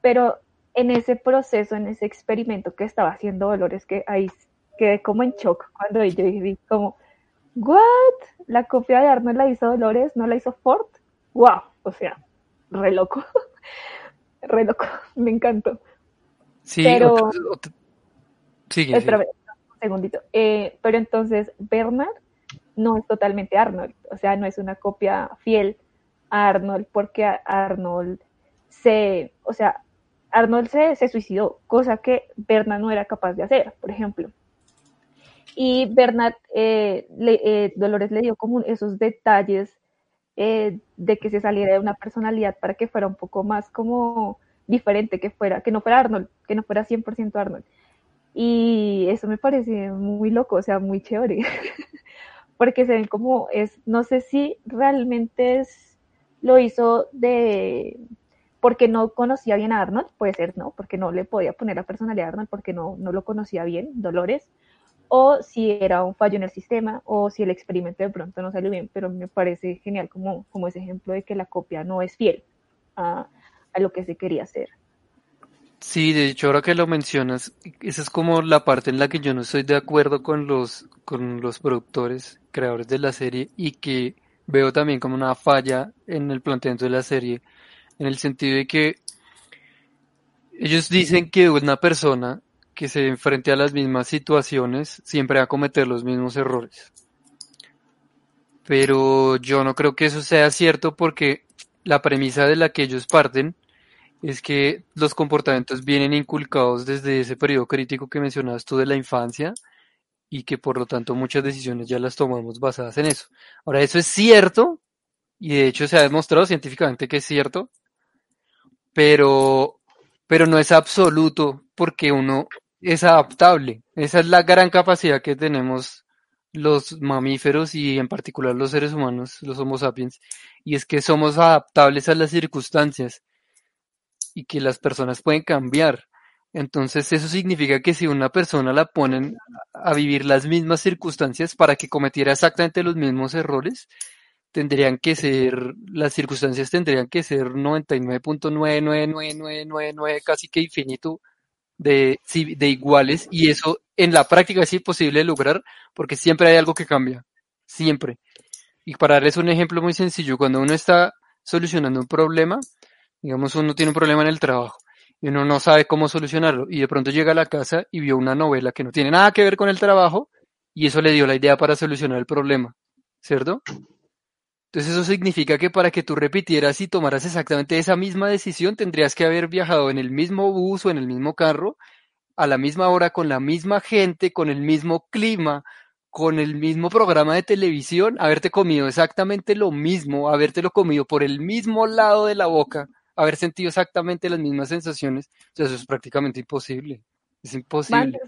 Pero en ese proceso, en ese experimento que estaba haciendo Dolores, que ahí quedé como en shock cuando yo dije como, ¿what? La copia de Arnold la hizo Dolores, no la hizo Ford. ¡Wow! O sea, re loco. re loco, me encantó. Sí, pero... Espérame, un segundito. Eh, pero entonces, Bernard no es totalmente Arnold, o sea, no es una copia fiel a Arnold porque Arnold se, o sea, Arnold se, se, suicidó, cosa que Bernard no era capaz de hacer, por ejemplo. Y Bernard, eh, le, eh, Dolores le dio como esos detalles eh, de que se saliera de una personalidad para que fuera un poco más como diferente, que fuera, que no fuera Arnold, que no fuera 100% Arnold. Y eso me parece muy loco, o sea, muy chévere, porque se ven como es, no sé si realmente es, lo hizo de, porque no conocía bien a Arnold, puede ser, ¿no? Porque no le podía poner la personalidad a Arnold porque no, no lo conocía bien, Dolores, o si era un fallo en el sistema, o si el experimento de pronto no salió bien, pero me parece genial como, como ese ejemplo de que la copia no es fiel a, a lo que se quería hacer. Sí, de hecho, ahora que lo mencionas, esa es como la parte en la que yo no estoy de acuerdo con los, con los productores, creadores de la serie, y que veo también como una falla en el planteamiento de la serie, en el sentido de que ellos dicen que una persona que se enfrente a las mismas situaciones siempre va a cometer los mismos errores. Pero yo no creo que eso sea cierto porque la premisa de la que ellos parten es que los comportamientos vienen inculcados desde ese periodo crítico que mencionabas tú de la infancia y que por lo tanto muchas decisiones ya las tomamos basadas en eso. Ahora, eso es cierto y de hecho se ha demostrado científicamente que es cierto, pero, pero no es absoluto porque uno es adaptable. Esa es la gran capacidad que tenemos los mamíferos y en particular los seres humanos, los Homo sapiens, y es que somos adaptables a las circunstancias y que las personas pueden cambiar. Entonces eso significa que si una persona la ponen a vivir las mismas circunstancias para que cometiera exactamente los mismos errores, tendrían que ser, las circunstancias tendrían que ser 99.99999 casi que infinito de, de iguales y eso en la práctica es imposible lograr porque siempre hay algo que cambia, siempre. Y para darles un ejemplo muy sencillo, cuando uno está solucionando un problema, digamos uno tiene un problema en el trabajo y uno no sabe cómo solucionarlo y de pronto llega a la casa y vio una novela que no tiene nada que ver con el trabajo y eso le dio la idea para solucionar el problema, ¿cierto? Entonces eso significa que para que tú repitieras y tomaras exactamente esa misma decisión tendrías que haber viajado en el mismo bus o en el mismo carro, a la misma hora, con la misma gente, con el mismo clima, con el mismo programa de televisión, haberte comido exactamente lo mismo, habértelo comido por el mismo lado de la boca, haber sentido exactamente las mismas sensaciones. O eso es prácticamente imposible. Es imposible.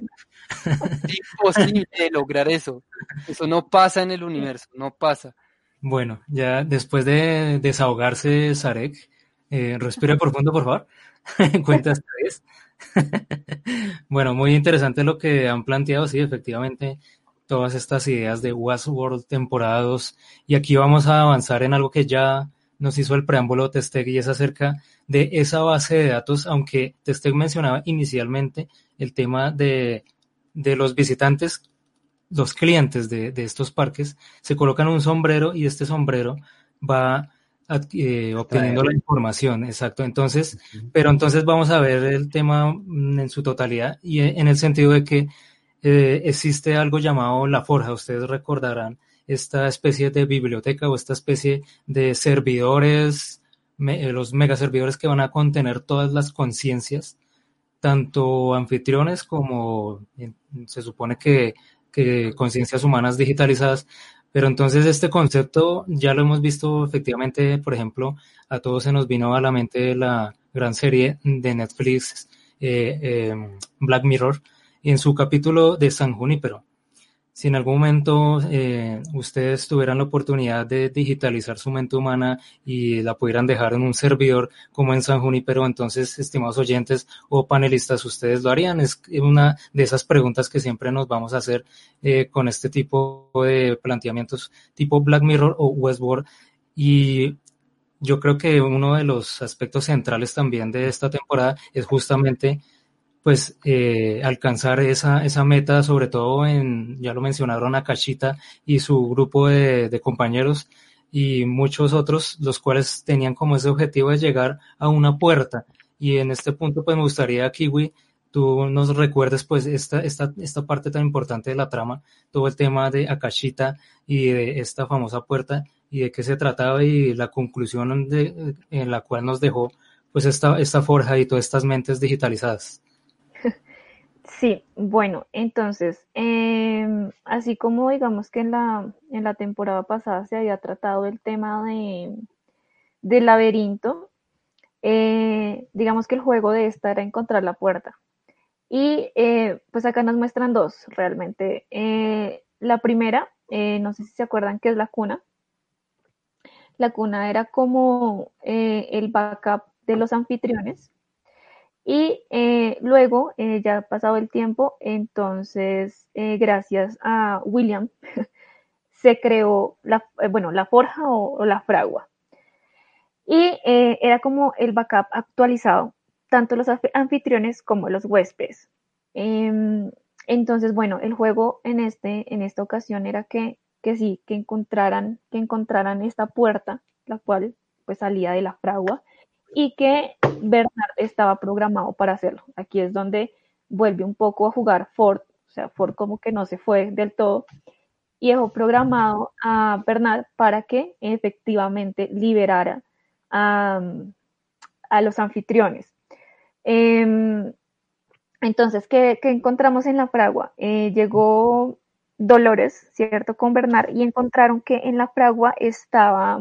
Es imposible lograr eso. Eso no pasa en el universo, no pasa. Bueno, ya después de desahogarse Sarek, eh, respira profundo, por favor. Cuenta esta vez. bueno, muy interesante lo que han planteado, sí, efectivamente, todas estas ideas de Westworld temporada 2. Y aquí vamos a avanzar en algo que ya nos hizo el preámbulo Testeg y es acerca de esa base de datos, aunque Testeg mencionaba inicialmente el tema de, de los visitantes los clientes de, de, estos parques se colocan un sombrero y este sombrero va eh, obteniendo la información, exacto. Entonces, pero entonces vamos a ver el tema mm, en su totalidad y en el sentido de que eh, existe algo llamado la forja. Ustedes recordarán esta especie de biblioteca o esta especie de servidores, eh, los megaservidores que van a contener todas las conciencias, tanto anfitriones como se supone que, que conciencias humanas digitalizadas, pero entonces este concepto ya lo hemos visto efectivamente, por ejemplo, a todos se nos vino a la mente la gran serie de Netflix eh, eh, Black Mirror en su capítulo de San Junípero. Si en algún momento eh, ustedes tuvieran la oportunidad de digitalizar su mente humana y la pudieran dejar en un servidor como en San Junípero, entonces, estimados oyentes o panelistas, ustedes lo harían. Es una de esas preguntas que siempre nos vamos a hacer eh, con este tipo de planteamientos tipo Black Mirror o Westworld. Y yo creo que uno de los aspectos centrales también de esta temporada es justamente pues eh, alcanzar esa, esa meta, sobre todo en, ya lo mencionaron Akashita y su grupo de, de, compañeros y muchos otros, los cuales tenían como ese objetivo de llegar a una puerta. Y en este punto, pues me gustaría, Kiwi, tú nos recuerdes pues esta, esta, esta parte tan importante de la trama, todo el tema de Akashita y de esta famosa puerta y de qué se trataba y la conclusión de, en la cual nos dejó pues esta, esta forja y todas estas mentes digitalizadas. Sí, bueno, entonces, em, así como digamos que en la, en la temporada pasada se había tratado el tema de, del laberinto, eh, digamos que el juego de esta era encontrar la puerta. Y eh, pues acá nos muestran dos realmente. Eh, la primera, no sé si se acuerdan que es la cuna. La cuna era como el backup de los anfitriones y eh, luego, eh, ya pasado el tiempo, entonces, eh, gracias a William, se creó la, bueno, la forja o, la fragua. Y era como el backup actualizado, tanto los anfitriones como los huéspedes. Em, entonces, bueno, el juego en, este, en esta ocasión era que, que sí, que encontraran, que encontraran esta puerta, la cual pues salía de la fragua, y que Bernard estaba programado para hacerlo. Aquí es donde vuelve un poco a jugar Ford, o sea, Ford como que no se fue del todo y dejó programado a Bernard para que efectivamente liberara a, los anfitriones. Em, entonces, ¿qué, encontramos en la fragua? Eh, llegó Dolores, ¿cierto? Con Bernard y encontraron que en la fragua estaba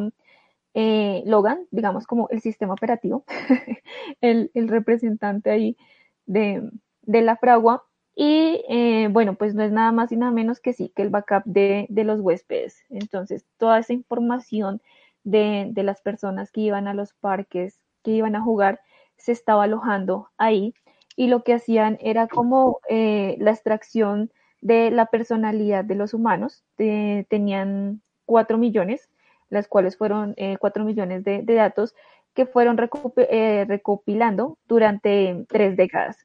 eh, Logan, digamos como el sistema operativo, el, representante ahí de, la fragua. Y eh, bueno, pues no es nada más y nada menos que sí, que el backup de, los huéspedes. Entonces, toda esa información de, las personas que iban a los parques, que iban a jugar, se estaba alojando ahí. Y lo que hacían era como eh, la extracción de la personalidad de los humanos. tenían cuatro millones las cuales fueron eh, 4 millones de, datos que fueron eh, recopilando durante tres décadas.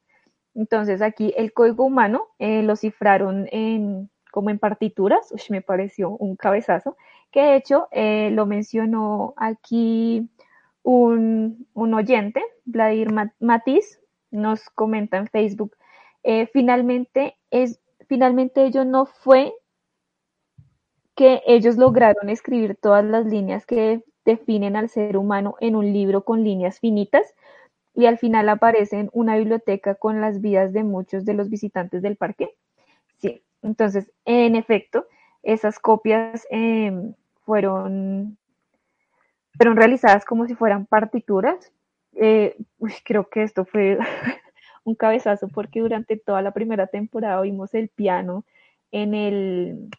Entonces aquí el código humano eh, lo cifraron en, como en partituras, me pareció un cabezazo, que de hecho eh, lo mencionó aquí un, un oyente, Vladimir Matiz, nos comenta en Facebook, finalmente, es, finalmente ello no fue que ellos lograron escribir todas las líneas que definen al ser humano en un libro con líneas finitas y al final aparece una biblioteca con las vidas de muchos de los visitantes del parque. Sí, entonces, en efecto, esas copias em, fueron, fueron realizadas como si fueran partituras. Eh, creo que esto fue un cabezazo porque durante toda la primera temporada vimos el piano en el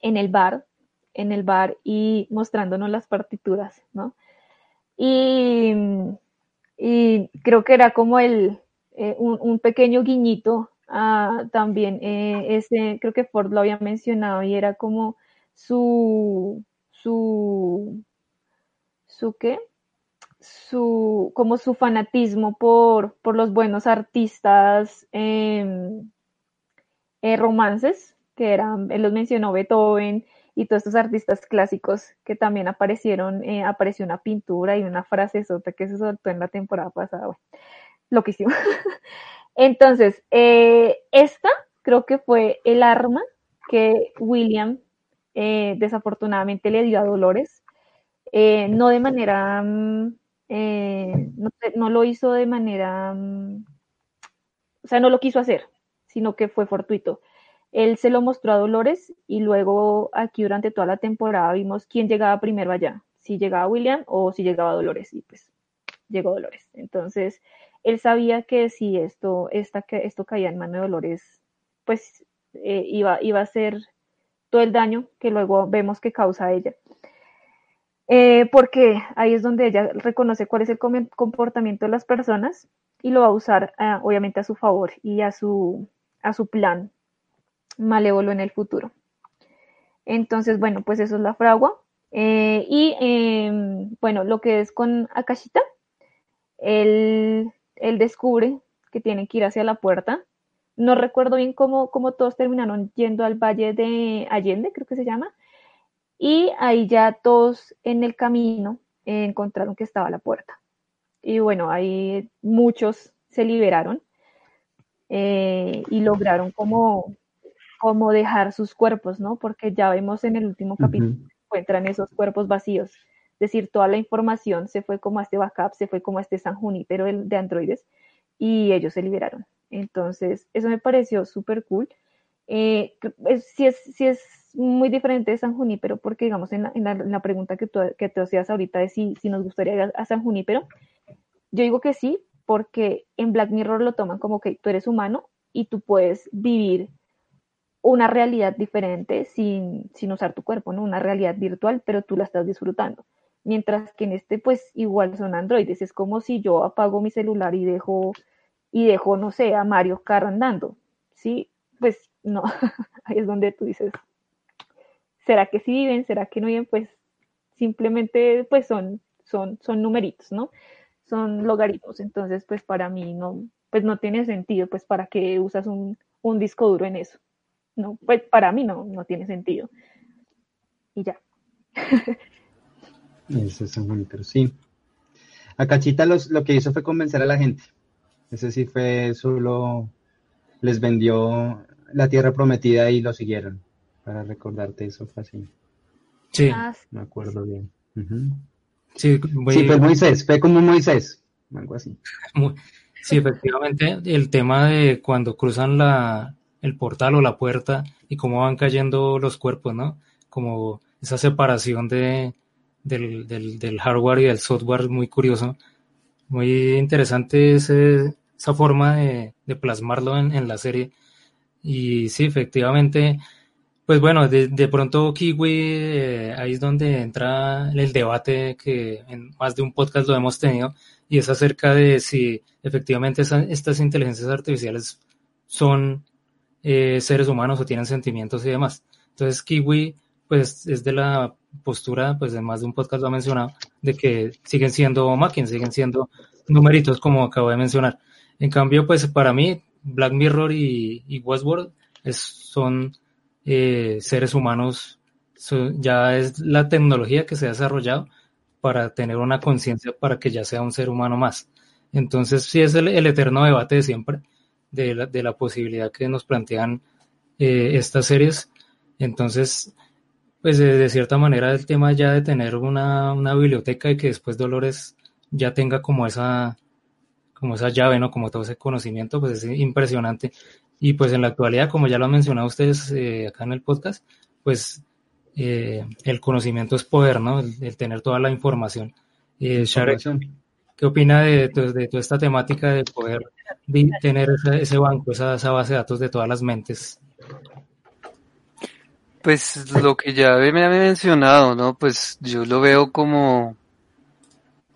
en el bar, en el bar y mostrándonos las partituras, ¿no? Y, creo que era como el, eh, un, pequeño guiñito también, eh, ese, creo que Ford lo había mencionado y era como su, su, su qué? Su, como su fanatismo por, por los buenos artistas em, eh, romances, que eran, él los mencionó Beethoven, y todos estos artistas clásicos que también aparecieron, eh, apareció una pintura y una frase sota que se soltó en la temporada pasada, bueno, loquísimo. Entonces, eh, esta creo que fue el arma que William eh, desafortunadamente le dio a Dolores, no de manera, mm, no, no, lo hizo de manera, mm, o sea, no lo quiso hacer, sino que fue fortuito. Él se lo mostró a Dolores y luego aquí durante toda la temporada vimos quién llegaba primero allá, si llegaba William o si llegaba Dolores y pues llegó Dolores. Entonces, él sabía que si esto, esta, esto caía en mano de Dolores, pues eh, iba, iba a ser todo el daño que luego vemos que causa ella. Eh, porque ahí es donde ella reconoce cuál es el comportamiento de las personas y lo va a usar ah, obviamente a su favor y a su, a su plan malévolo en el futuro. Entonces, bueno, pues eso es la fragua. Eh, y em, bueno, lo que es con Akashita, él, descubre que tiene que ir hacia la puerta. No recuerdo bien cómo, cómo todos terminaron yendo al valle de Allende, creo que se llama. Y ahí ya todos en el camino encontraron que estaba la puerta. Y bueno, ahí muchos se liberaron eh, y lograron como cómo dejar sus cuerpos, ¿no? Porque ya vemos en el último capítulo que encuentran esos cuerpos vacíos. Es decir, toda la información se fue como a este backup, se fue como a este San Junipero de androides y ellos se liberaron. Entonces, eso me pareció súper cool. Eh, sí, es, sí es muy diferente de San Junípero, porque digamos en la, pregunta que tú, que te hacías ahorita de si, si nos gustaría ir a, San Junípero, yo digo que sí, porque en Black Mirror lo toman como que tú eres humano y tú puedes vivir una realidad diferente sin, sin usar tu cuerpo, ¿no? Una realidad virtual, pero tú la estás disfrutando. Mientras que en este, pues igual son androides. Es como si yo apago mi celular y dejo, y dejo, no sé, a Mario Kart andando. ¿Sí? Pues no, ahí es donde tú dices, ¿será que sí viven? ¿Será que no viven? Pues simplemente, pues son, son, son numeritos, ¿no? Son logaritmos. Entonces, pues para mí no, pues no tiene sentido, pues para qué usas un, un disco duro en eso no, pues para mí no, no tiene sentido. Y ya. Eso es muy pero sí. A Cachita lo que hizo fue convencer a la gente. Ese sí fue solo, les vendió la tierra prometida y lo siguieron. Para recordarte eso fue así. Sí. Ah, Me acuerdo bien. Sí, fue Moisés, fue como Moisés, algo así. Sí, efectivamente, el tema de cuando cruzan la, el portal o la puerta y cómo van cayendo los cuerpos, ¿no? Como esa separación de, del, del, hardware y del software muy curioso. Muy interesante esa forma de, plasmarlo en, la serie. Y sí, efectivamente, pues bueno, de, de pronto Kiwi, eh, ahí es donde entra el debate que en más de un podcast lo hemos tenido, y es acerca de si efectivamente estas inteligencias artificiales son eh, seres humanos o tienen sentimientos y demás. Entonces Kiwi pues es de la postura, pues en más de un podcast lo ha mencionado, de que siguen siendo máquinas, siguen siendo numeritos como acabo de mencionar. En cambio, pues para mí Black Mirror y, Westworld es, son eh, seres humanos, ya es la tecnología que se ha desarrollado para tener una conciencia para que ya sea un ser humano más. Entonces sí es el eterno debate de siempre de la, de la posibilidad que nos plantean eh, estas series. Entonces, pues de, cierta manera el tema ya de tener una, una, biblioteca y que después Dolores ya tenga como esa, como esa llave, ¿no? Como todo ese conocimiento, pues es impresionante. Y pues en la actualidad, como ya lo han mencionado ustedes eh, acá en el podcast, pues eh, el conocimiento es poder, ¿no? El, tener toda la información. Eh, ¿Qué opina de, de, toda esta temática de poder tener ese, banco, esa, base de datos de todas las mentes? Pues lo que ya me ha mencionado, ¿no? Pues yo lo veo como,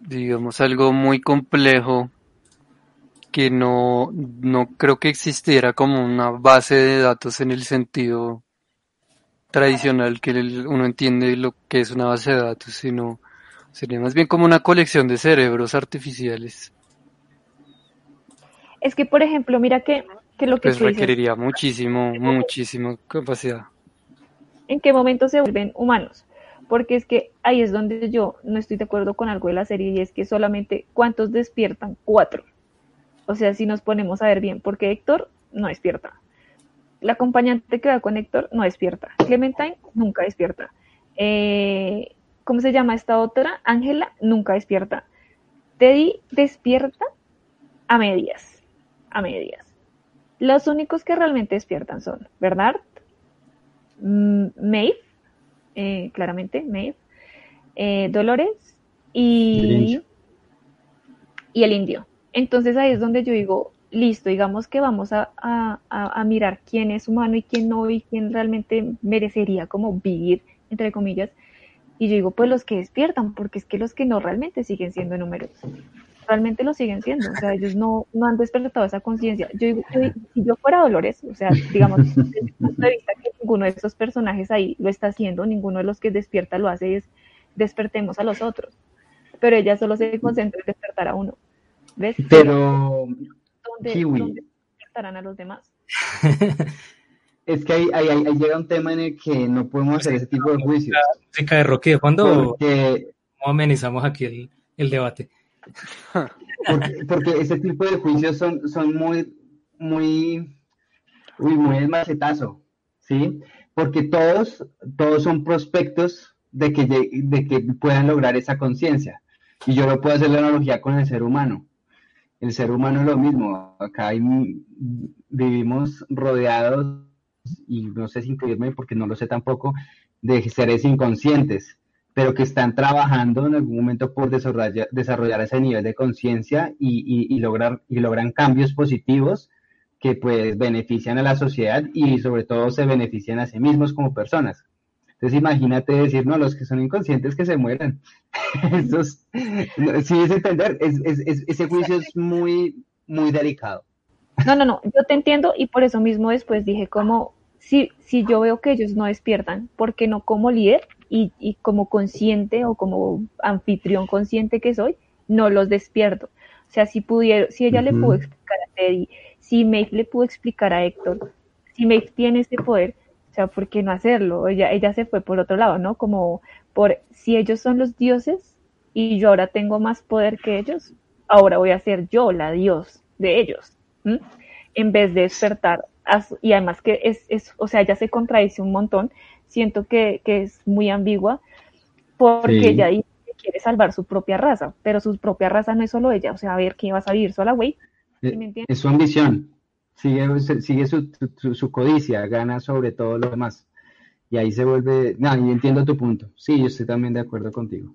digamos, algo muy complejo que no, no creo que existiera como una base de datos en el sentido tradicional que uno entiende lo que es una base de datos, sino Sería más bien como una colección de cerebros artificiales. Es que, por ejemplo, mira que, que lo que... Pues requeriría muchísimo, muchísimo capacidad. ¿En qué momento se vuelven humanos? Porque es que ahí es donde yo no estoy de acuerdo con algo de la serie y es que solamente ¿cuántos despiertan? Cuatro. O sea, si nos ponemos a ver bien, porque Héctor no despierta. La acompañante que va con Héctor no despierta. Clementine nunca despierta. Eh, ¿Cómo se llama esta otra? Ángela nunca despierta. Teddy despierta a medias. A medias. Los únicos que realmente despiertan son Bernard, mm, Maeve, eh, claramente, Maeve, eh, Dolores y, y el indio. Entonces ahí es donde yo digo, listo, digamos que vamos a, a, mirar quién es humano y quién no y quién realmente merecería como vivir, entre comillas. Y yo digo, pues los que despiertan, porque es que los que no realmente siguen siendo números, realmente lo siguen siendo, o sea, ellos no, no han despertado esa conciencia. Yo digo, si yo fuera Dolores, o sea, digamos, desde el punto de vista que ninguno de esos personajes ahí lo está haciendo, ninguno de los que despierta lo hace, es despertemos a los otros. Pero ella solo se concentra en despertar a uno. ¿Ves? Pero ¿Dónde, estarán a los demás? es que ahí, llega un tema en el que no podemos hacer ese tipo de juicios. Música de Rocky ¿cuándo amenizamos aquí el, debate? Porque, ese tipo de juicios son, son muy, muy, uy, muy macetazo, ¿sí? Porque todos, todos son prospectos de que, de que puedan lograr esa conciencia. Y yo lo puedo hacer la analogía con el ser humano el ser humano es lo mismo. Acá vivimos rodeados, y no sé si incluirme porque no lo sé tampoco, de seres inconscientes, pero que están trabajando en algún momento por desarrollar, ese nivel de conciencia y, lograr, y logran cambios positivos que pues benefician a la sociedad y sobre todo se benefician a sí mismos como personas. Entonces imagínate decir, no, los que son inconscientes que se mueran. Esos, sí es entender, ese juicio es muy, muy delicado. No, no, no, yo te entiendo y por eso mismo después dije como, si, si yo veo que ellos no despiertan, ¿por qué no como líder y, y como consciente o como anfitrión consciente que soy, no los despierto? O sea, si pudiera, si ella le pudo explicar a Teddy, si Maeve le pudo explicar a Héctor, si Maeve tiene ese poder, o sea, ¿por qué no hacerlo? Ella, ella se fue por otro lado, ¿no? Como por si ellos son los dioses y yo ahora tengo más poder que ellos, ahora voy a ser yo la dios de ellos, en vez de despertar. y además que es, es, o sea, ella se contradice un montón. Siento que, que es muy ambigua porque ella dice que quiere salvar su propia raza, pero su propia raza no es solo ella. O sea, a ver, ¿qué vas a vivir sola, güey? ¿Sí es su ambición sigue, sigue su, su, codicia, gana sobre todo lo demás. Y ahí se vuelve, no, y entiendo tu punto. Sí, yo estoy también de acuerdo contigo.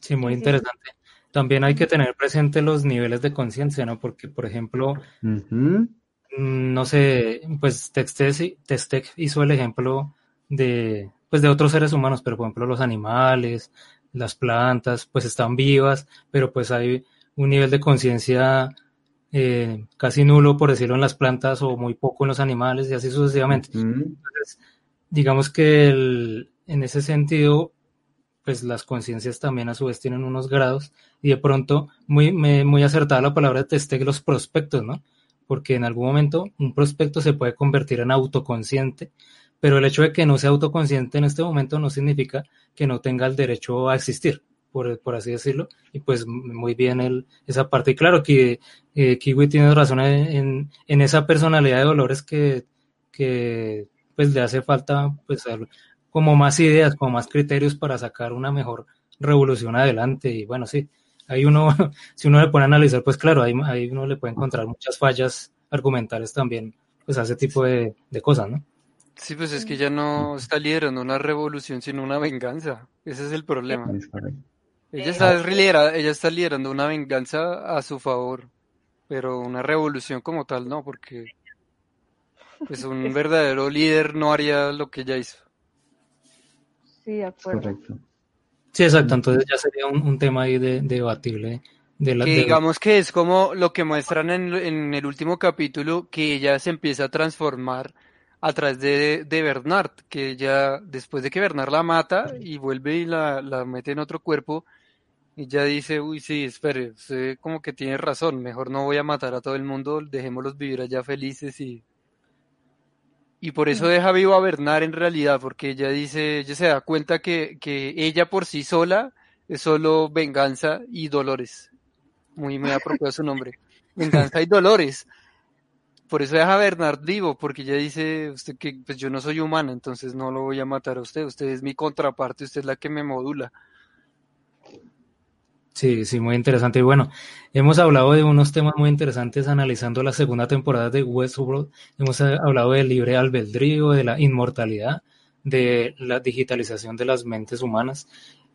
Sí, muy interesante. También hay que tener presente los niveles de conciencia, ¿no? Porque, por ejemplo, no sé, pues Testec hizo el ejemplo de, pues de otros seres humanos, pero por ejemplo los animales, las plantas, pues están vivas, pero pues hay un nivel de conciencia eh, casi nulo, por decirlo, en las plantas o muy poco en los animales y así sucesivamente. Entonces, digamos que en ese sentido, pues las conciencias también a su vez tienen unos grados y de pronto, muy, muy acertada la palabra de Testeg, los prospectos, ¿no? Porque en algún momento un prospecto se puede convertir en autoconsciente, pero el hecho de que no sea autoconsciente en este momento no significa que no tenga el derecho a existir por, así decirlo, y pues muy bien el, esa parte. Y claro que eh, Kiwi tiene razón en, en, esa personalidad de Dolores que, que pues le hace falta pues como más ideas, como más criterios para sacar una mejor revolución adelante. Y bueno, sí, hay uno, si uno le pone a analizar, pues claro, ahí, ahí uno le puede encontrar muchas fallas argumentales también, pues a ese tipo de, de cosas, ¿no? Sí, pues es que ya no está liderando una revolución, sino una venganza. Ese es el problema. Ella está, liderando, ella está liderando una venganza a su favor, pero una revolución como tal no, porque pues un verdadero líder no haría lo que ella hizo. Sí, de acuerdo. Sí, exacto, entonces ya sería un, tema ahí de, debatible. De la, digamos que es como lo que muestran en, en, el último capítulo, que ella se empieza a transformar a través de, de Bernard, que ella, después de que Bernard la mata y vuelve y la, la mete en otro cuerpo, ya dice, uy, sí, espere, usted como que tiene razón, mejor no voy a matar a todo el mundo, dejémoslos vivir allá felices y, Y por eso deja vivo a Bernard en realidad, porque ella dice, ella se da cuenta que, que ella por sí sola es solo venganza y dolores. Muy, muy apropiado su nombre. Venganza y dolores. Por eso deja a Bernard vivo, porque ella dice, usted que pues yo no soy humana, entonces no lo voy a matar a usted, usted es mi contraparte, usted es la que me modula. Sí, sí, muy interesante. Y bueno, hemos hablado de unos temas muy interesantes analizando la segunda temporada de Westworld. Hemos eh, hablado del libre albedrío, de la inmortalidad, de la digitalización de las mentes humanas.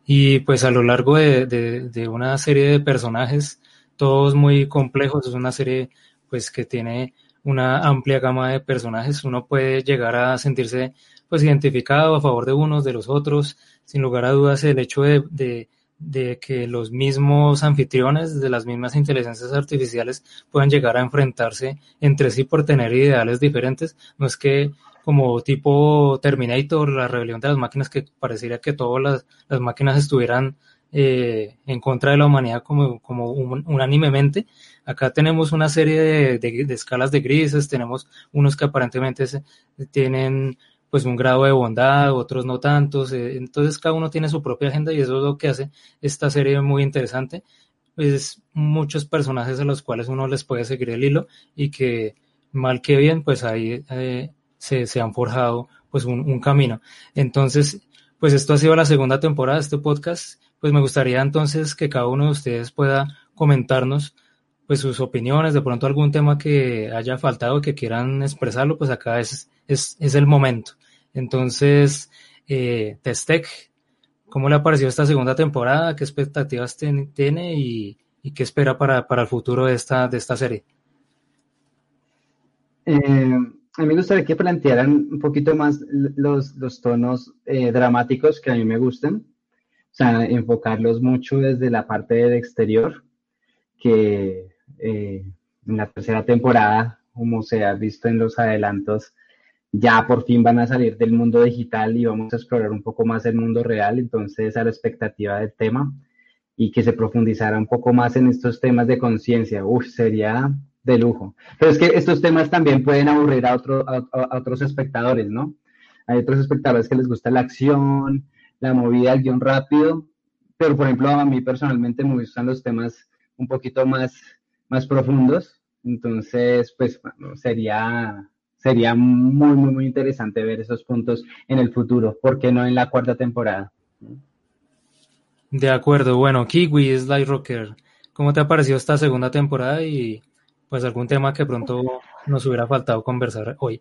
Y pues a lo largo de, de, una serie de personajes, todos muy complejos, es una serie pues que tiene una amplia gama de personajes. Uno puede llegar a sentirse pues identificado a favor de unos, de los otros. Sin lugar a dudas, el hecho de de que los mismos anfitriones de las mismas inteligencias artificiales puedan llegar a enfrentarse entre sí por tener ideales diferentes. No es que como tipo Terminator, la rebelión de las máquinas, que pareciera que todas las, las máquinas estuvieran eh, en contra de la humanidad como, como un, unánimemente. Acá tenemos una serie de, de, de, escalas de grises, tenemos unos que aparentemente se, tienen pues un grado de bondad, otros no tantos. Entonces cada uno tiene su propia agenda y eso es lo que hace esta serie muy interesante. Es muchos personajes a los cuales uno les puede seguir el hilo y que mal que bien, pues ahí eh, se, se, han forjado pues un, un, camino. Entonces, pues esto ha sido la segunda temporada de este podcast. Pues me gustaría entonces que cada uno de ustedes pueda comentarnos pues sus opiniones, de pronto algún tema que haya faltado, que quieran expresarlo, pues acá es, es, es el momento. Entonces, eh, Testec, ¿cómo le ha parecido esta segunda temporada? ¿Qué expectativas tiene y, y, qué espera para, para, el futuro de esta, de esta serie? Eh, a mí me gustaría que plantearan un poquito más los, los tonos eh, dramáticos que a mí me gustan, o sea, enfocarlos mucho desde la parte del exterior, que eh, en la tercera temporada, como se ha visto en los adelantos, ya por fin van a salir del mundo digital y vamos a explorar un poco más el mundo real, entonces a la expectativa del tema y que se profundizara un poco más en estos temas de conciencia, uff, sería de lujo. Pero es que estos temas también pueden aburrir a, otro, a, otros espectadores, ¿no? Hay otros espectadores que les gusta la acción, la movida, el guion rápido, pero por ejemplo a mí personalmente me gustan los temas un poquito más, más profundos, entonces pues bueno, sería sería muy, muy, muy interesante ver esos puntos en el futuro. ¿Por qué no en la cuarta temporada? De acuerdo. Bueno, Kiwi, Sly Rocker, ¿cómo te ha parecido esta segunda temporada y pues algún tema que pronto nos hubiera faltado conversar hoy?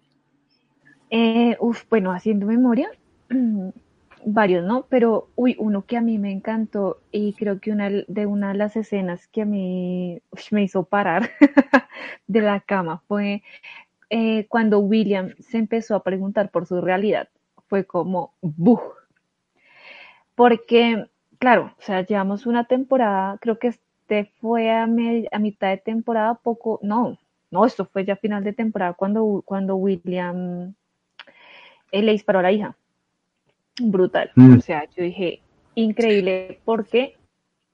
Eh, uf, bueno, haciendo memoria, varios, ¿no? Pero, uy, uno que a mí me encantó y creo que una de una de las escenas que a mí me hizo parar de la cama fue eh, cuando William se empezó a preguntar por su realidad, fue como, ¡buh! Porque, claro, o sea, llevamos una temporada, creo que este fue a, a mitad de temporada, poco, no, no, esto fue ya final de temporada cuando, cuando William eh, le disparó a la hija. Brutal. Mm. O sea, yo dije, increíble, porque,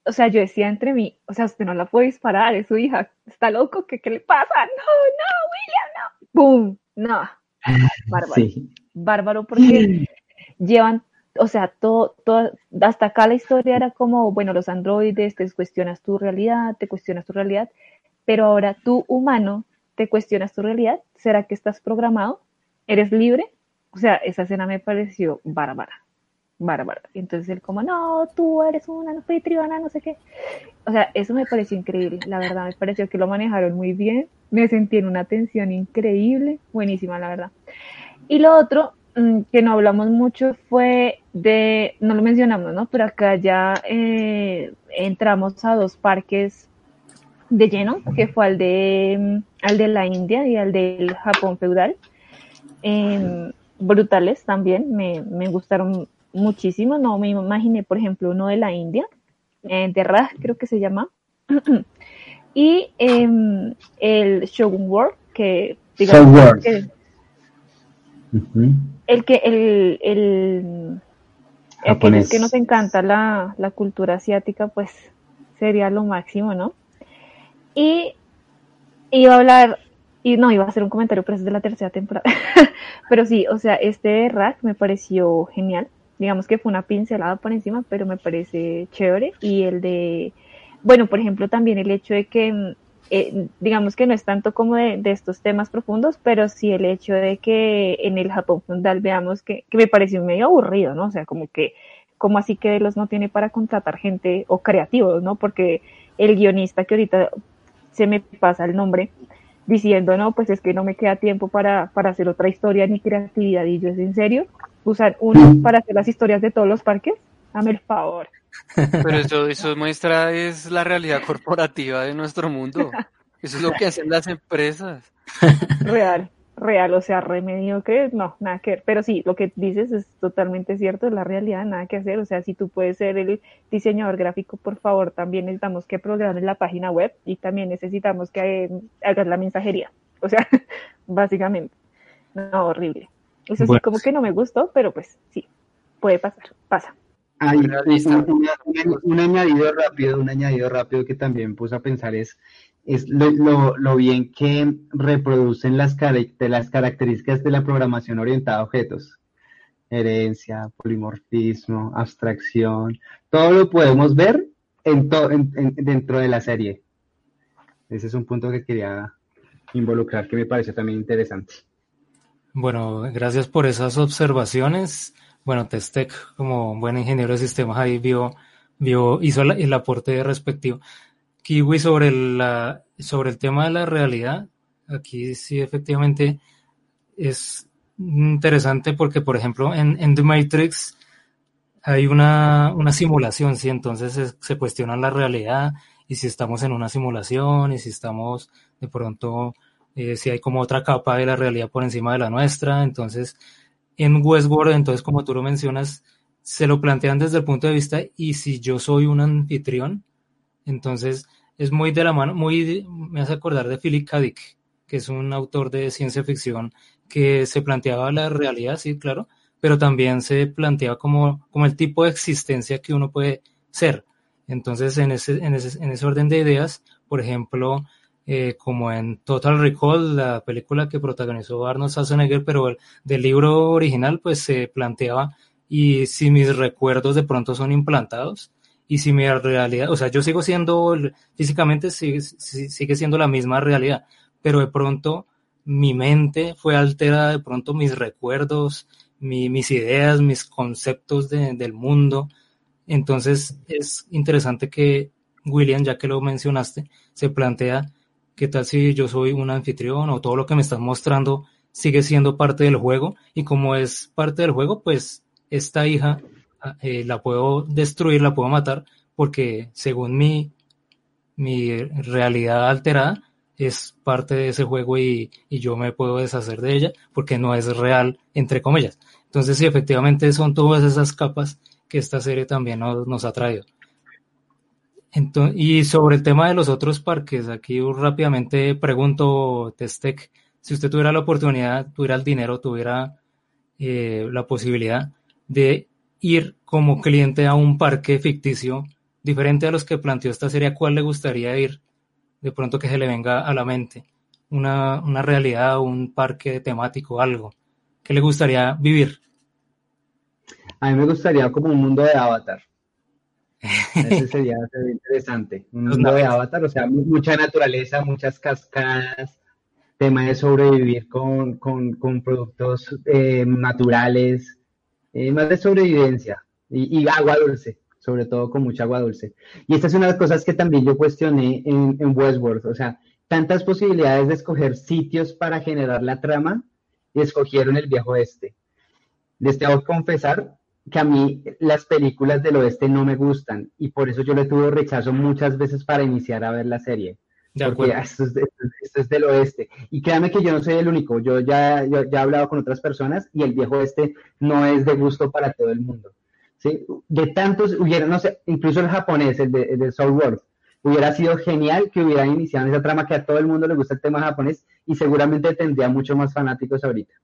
o sea, yo decía entre mí, o sea, usted no la puede disparar, es su hija, está loco, ¿qué, qué le pasa? No, no, William, no. ¡Pum! No, bárbaro. Sí. Bárbaro porque llevan, o sea, todo, todo, hasta acá la historia era como, bueno, los androides, te cuestionas tu realidad, te cuestionas tu realidad, pero ahora tú, humano, te cuestionas tu realidad, ¿será que estás programado? ¿Eres libre? O sea, esa escena me pareció bárbara, bárbara. Entonces él como, no, tú eres una anfitriona, no sé qué. O sea, eso me pareció increíble, la verdad, me pareció que lo manejaron muy bien me sentí en una tensión increíble, buenísima la verdad. Y lo otro mm, que no hablamos mucho fue de, no lo mencionamos, ¿no? Pero acá ya eh, entramos a dos parques de lleno, que fue al de, al de la India y al del Japón feudal. Eh, brutales también, me, me, gustaron muchísimo. No me imaginé, por ejemplo, uno de la India, eh, de Raj creo que se llama. y eh, el Shogun World, que digamos que, uh -huh. el que el, el, el que, que, nos encanta la, la, cultura asiática, pues sería lo máximo, ¿no? Y iba a hablar, y no, iba a hacer un comentario, pero es de la tercera temporada, Pero sí, o sea, este Rack me pareció genial. Digamos que fue una pincelada por encima, pero me parece chévere. Y el de, bueno, por ejemplo, también el hecho de que, mm, eh, digamos que no es tanto como de, de, estos temas profundos, pero sí el hecho de que en el Japón fundal veamos que, que me pareció medio aburrido, ¿no? O sea, como que, como así que los no tiene para contratar gente o creativos, ¿no? Porque el guionista que ahorita se me pasa el nombre, diciendo, no, pues es que no me queda tiempo para, para hacer otra historia ni creatividad. Y yo, ¿es en serio? ¿Usar uno para hacer las historias de todos los parques? Dame el favor. Pero eso, eso muestra es la realidad corporativa de nuestro mundo. Eso es lo que hacen las empresas. Real real, o sea, remedio que no, nada que ver. Pero sí, lo que dices es totalmente cierto, es la realidad, nada que hacer. O sea, si tú puedes ser el diseñador gráfico, por favor, también necesitamos que programes la página web y también necesitamos que eh, hagas la mensajería. O sea, básicamente. No, horrible. Eso sí, como que no me gustó, pero pues sí, puede pasar, pasa. Hay un, añadido rápido, un añadido rápido que también puse a pensar es es lo, lo, bien que reproducen las, las características de la programación orientada a objetos. Herencia, polimorfismo, abstracción, todo lo podemos ver en dentro de la serie. Ese es un punto que quería involucrar que me parece también interesante. Bueno, gracias por esas observaciones. Bueno, Testec, como buen ingeniero de sistemas, ahí vio, vio hizo el aporte respectivo. Kiwi sobre, la, sobre el tema de la realidad, aquí sí efectivamente es interesante porque, por ejemplo, en, The Matrix hay una, una simulación, ¿sí? Entonces se, cuestiona la realidad y si estamos en una simulación y si estamos de pronto, eh, si hay como otra capa de la realidad por encima de la nuestra. Entonces, en Westworld, entonces como tú lo mencionas, se lo plantean desde el punto de vista y si yo soy un anfitrión, entonces es muy de la mano, muy, me hace acordar de Philip K. Dick, que es un autor de ciencia ficción que se planteaba la realidad, sí, claro, pero también se planteaba como, como el tipo de existencia que uno puede ser. Entonces, en ese, en ese, en ese orden de ideas, por ejemplo, eh, como en Total Recall, la película que protagonizó Arnold Schwarzenegger, pero el, del libro original, pues se planteaba, y si mis recuerdos de pronto son implantados, y si mi realidad, o sea, yo sigo siendo, físicamente sigue, sigue siendo la misma realidad, pero de pronto mi mente fue alterada, de pronto mis recuerdos, mis ideas, mis conceptos del mundo. Entonces es interesante que William, ya que lo mencionaste, se plantea qué tal si yo soy un anfitrión o todo lo que me estás mostrando sigue siendo parte del juego y como es parte del juego, pues esta hija eh, la puedo destruir, la puedo matar, porque según mi, mi realidad alterada es parte de ese juego y, yo me puedo deshacer de ella porque no es real, entre comillas. Entonces, sí, efectivamente son todas esas capas que esta serie también nos, nos ha traído. Entonces, y sobre el tema de los otros parques, aquí rápidamente pregunto, Testec, si usted tuviera la oportunidad, tuviera el dinero, tuviera eh, la posibilidad de ir como cliente a un parque ficticio diferente a los que planteó esta serie, ¿a cuál le gustaría ir? De pronto que se le venga a la mente. Una, una realidad, un parque temático, algo. ¿Qué le gustaría vivir? A mí me gustaría como un mundo de avatar. Ese sería, interesante. Un mundo de avatar, o sea, mucha naturaleza, muchas cascadas, tema de sobrevivir con, productos eh, naturales, eh, más de sobrevivencia y, agua dulce, sobre todo con mucha agua dulce. Y esta es una de las cosas que también yo cuestioné en, en Westworld, o sea, tantas posibilidades de escoger sitios para generar la trama y escogieron el viejo oeste. Les tengo que confesar que a mí las películas del oeste no me gustan y por eso yo le tuve rechazo muchas veces para iniciar a ver la serie porque esto es, del oeste. Y créanme que yo no soy el único, yo ya, ya he hablado con otras personas y el viejo oeste no es de gusto para todo el mundo. ¿sí? De tantos, hubiera, no sé, incluso el japonés, el de, el de Soul World, hubiera sido genial que hubieran iniciado esa trama que a todo el mundo le gusta el tema japonés y seguramente tendría mucho más fanáticos ahorita.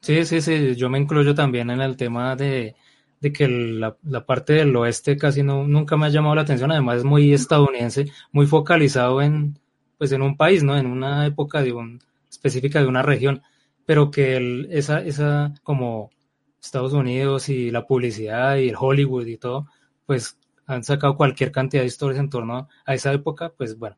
Sí, sí, sí, yo me incluyo también en el tema de, de que la, parte del oeste casi no, nunca me ha llamado la atención, además es muy estadounidense, muy focalizado en, pues en un país, ¿no? En una época de un, específica de una región. pero que el, esa, esa como Estados Unidos y la publicidad y el Hollywood y todo, pues han sacado cualquier cantidad de historias en torno a esa época, pues bueno,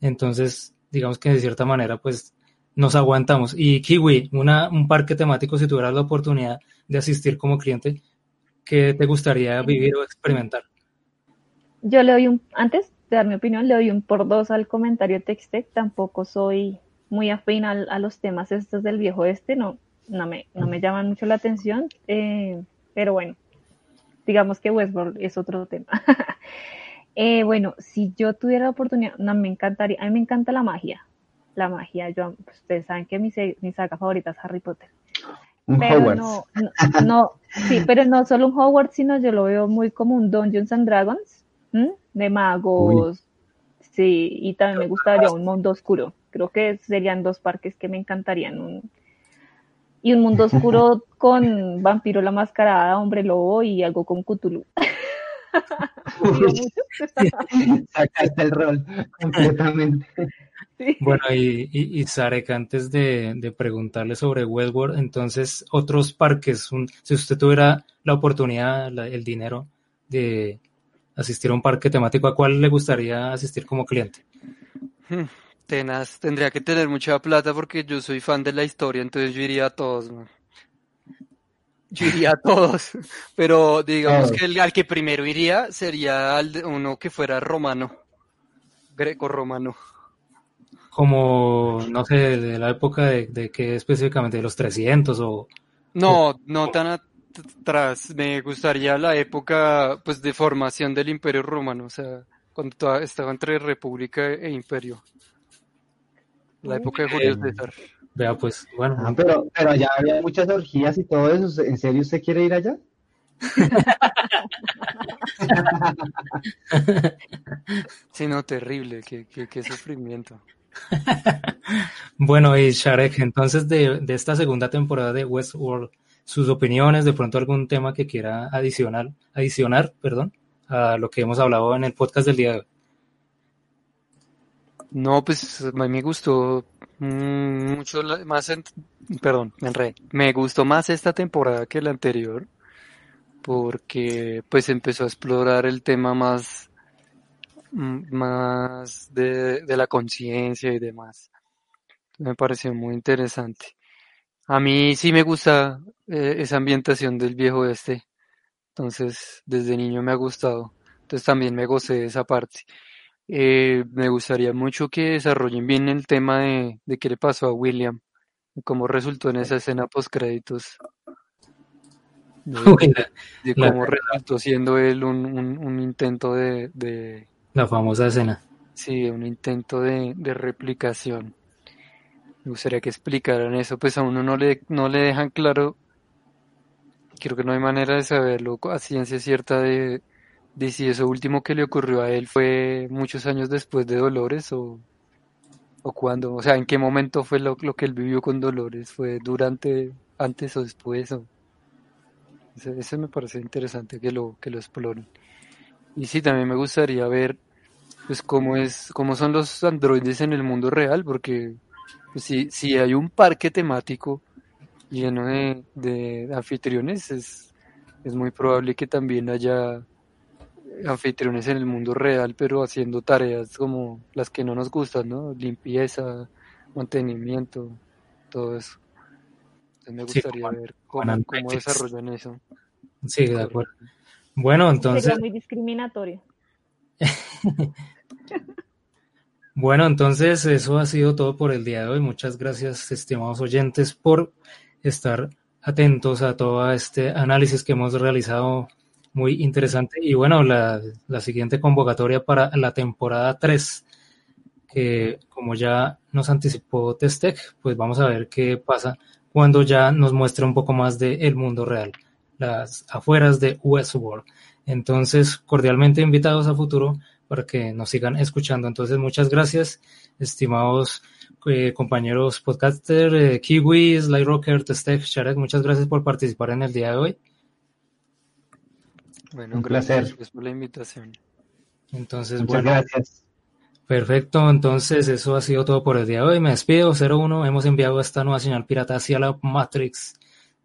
entonces digamos que de cierta manera pues nos aguantamos. Y Kiwi, una, un parque temático, si tuvieras la oportunidad de asistir como cliente, ¿qué te gustaría vivir o experimentar? Yo le doy un, antes de dar mi opinión, le doy un por dos al comentario Textec, tampoco soy muy afín a, los temas estos del viejo este, no, no me, no me llaman mucho la atención, eh, pero bueno, digamos que Westworld es otro tema. Eh, bueno, si yo tuviera la oportunidad, no me encantaría, a mí me encanta la magia, la magia, yo, pues, ustedes saben que mi, mi saga favorita es Harry Potter. Un pero Hogwarts. no, no, no, sí, pero no solo un Hogwarts, sino yo lo veo muy como un Dungeons and Dragons, ¿m? de magos, sí, y también me gustaría un mundo oscuro. Creo que serían dos parques que me encantarían. Un, y un mundo oscuro con Vampiro la Mascarada, Hombre Lobo y algo con Cthulhu. Sacaste el rol completamente. Bueno, y, y, y Sarek, antes de, de, preguntarle sobre Westworld, entonces, otros parques, un, si usted tuviera la oportunidad, la, el dinero de asistir a un parque temático, ¿a cuál le gustaría asistir como cliente? Hmm, tenaz, tendría que tener mucha plata porque yo soy fan de la historia, entonces yo iría a todos, man. Yo iría a todos, pero digamos que el, al que primero iría sería al de uno que fuera romano, greco-romano. Como, no sé, de la época de, de que específicamente, de los 300 o... No, no tan atrás, me gustaría la época pues de formación del Imperio Romano, o sea, cuando estaba entre República e Imperio. La época de Julio César. Vea, pues, bueno. Ah, pero, pero allá había muchas orgías y todo eso. ¿En serio usted quiere ir allá? sí, no, terrible. Qué, qué, qué sufrimiento. bueno, y Sharek, entonces de, de, esta segunda temporada de Westworld, sus opiniones, de pronto algún tema que quiera adicional, adicionar, perdón, a lo que hemos hablado en el podcast del día de hoy. No, pues a mí me gustó mucho más, en, perdón, me enredé. Me gustó más esta temporada que la anterior porque pues empezó a explorar el tema más más de, de la conciencia y demás. Me pareció muy interesante. A mí sí me gusta eh, esa ambientación del viejo este. Entonces, desde niño me ha gustado. Entonces también me gocé de esa parte. Eh, me gustaría mucho que desarrollen bien el tema de, de qué le pasó a William y cómo resultó en esa escena post créditos. De, de, cómo resultó siendo él un, un, un intento de, de, La famosa escena. Sí, un intento de, de replicación. Me gustaría que explicaran eso, pues a uno no le, no le dejan claro, creo que no hay manera de saberlo a ciencia cierta de, de si eso último que le ocurrió a él fue muchos años después de Dolores o, o o sea, en qué momento fue lo, lo que él vivió con Dolores, fue durante, antes o después, o... Ese, ese me parece interesante que lo, que lo exploren. Y sí, también me gustaría ver pues cómo es, cómo son los androides en el mundo real, porque pues, si, si hay un parque temático lleno de, de anfitriones, es, es muy probable que también haya anfitriones en el mundo real, pero haciendo tareas como las que no nos gustan, ¿no? Limpieza, mantenimiento, todo eso. Entonces me gustaría sí, ver cómo, cómo desarrollan eso. Sí, de acuerdo. Bueno, entonces... Sería muy discriminatorio. bueno, entonces eso ha sido todo por el día de hoy. Muchas gracias, estimados oyentes, por estar atentos a todo este análisis que hemos realizado muy interesante. Y bueno, la, la, siguiente convocatoria para la temporada 3, que como ya nos anticipó Testec, pues vamos a ver qué pasa cuando ya nos muestre un poco más del el mundo real, las afueras de Westworld. Entonces, cordialmente invitados a futuro para que nos sigan escuchando. Entonces, muchas gracias, estimados eh, compañeros podcaster, eh, Kiwi, Sly Rocker, Testec, Sharek, muchas gracias por participar en el día de hoy. Bueno, un gracias placer. por la invitación. Entonces, Muchas bueno, gracias. Perfecto, entonces eso ha sido todo por el día de hoy. Me despido, 01. Hemos enviado esta nueva señal pirata hacia la Matrix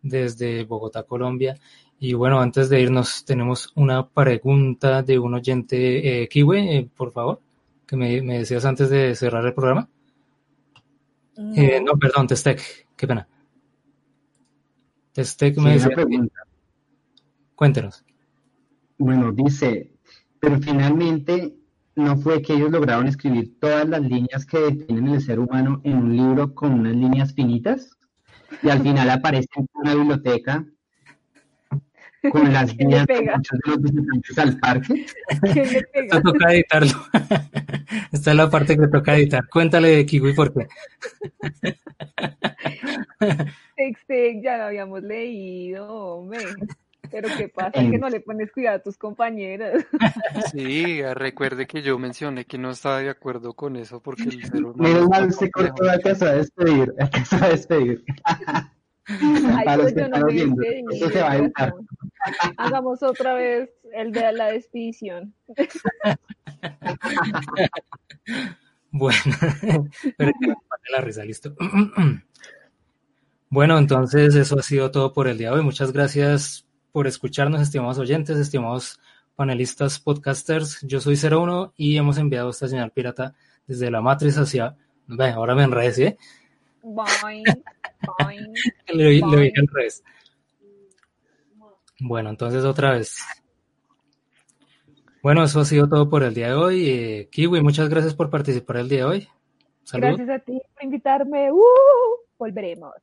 desde Bogotá, Colombia. Y bueno, antes de irnos, tenemos una pregunta de un oyente, eh, Kiwi, eh, por favor, que me, me, decías antes de cerrar el programa. No, eh, no perdón, Testec, qué pena. Testec me sí, decía. Cuéntenos. Bueno, dice, pero finalmente no fue que ellos lograron escribir todas las líneas que definen el ser humano en un libro con unas líneas finitas y al final aparece en una biblioteca con las líneas de muchos de los visitantes al parque. Esto toca editarlo. Esta es la parte que toca editar. Cuéntale de Kiwi por qué. Texte, ya lo habíamos leído, hombre. Pero qué pasa que no le pones cuidado a tus compañeras. Sí, recuerde que yo mencioné que no estaba de acuerdo con eso porque el ser humano. Menos mal se cortó, alcanzó a despedir, alcanzó a despedir. Ay, pues yo no me despedí. Eso se va a editar. Hagamos otra vez el de la despedición. Bueno, pero que me la risa, listo. Bueno, entonces eso ha sido todo por el día de hoy. Muchas gracias por escucharnos, estimados oyentes, estimados panelistas, podcasters. Yo soy 01 y hemos enviado esta señal pirata desde la matriz hacia... Ve, ahora me enredé, ¿sí? Bye. Bye. le, le dije al revés. Bueno, entonces otra vez. Bueno, eso ha sido todo por el día de hoy. Eh, Kiwi, muchas gracias por participar el día de hoy. Saludos. Gracias a ti por invitarme. ¡Uh! Volveremos.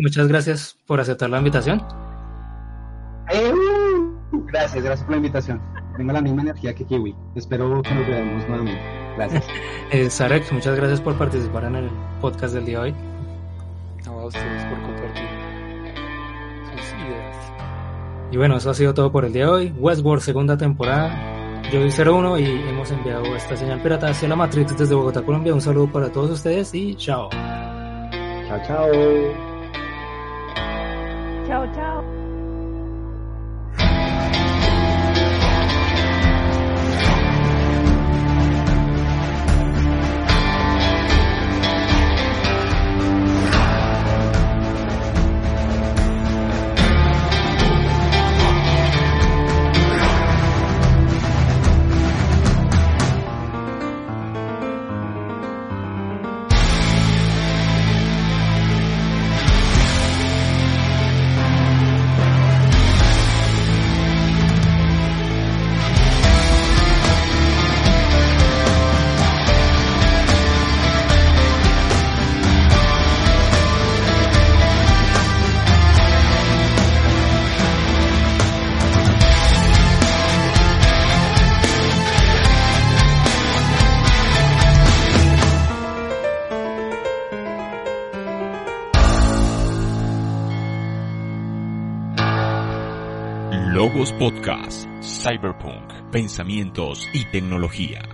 Muchas gracias por aceptar la invitación. Eh, gracias, gracias por la invitación. Tengo la misma energía que Kiwi. Espero que nos veamos nuevamente. Gracias. eh, Sarek, muchas gracias por participar en el podcast del día de hoy. No, a ustedes por compartir sus ideas. Y bueno, eso ha sido todo por el día de hoy. Westworld, segunda temporada. Yo soy 01 y hemos enviado esta señal pirata hacia la Matrix desde Bogotá, Colombia. Un saludo para todos ustedes y chao. Chao, chao. Chao, chao. Podcast, Cyberpunk, Pensamientos y Tecnología.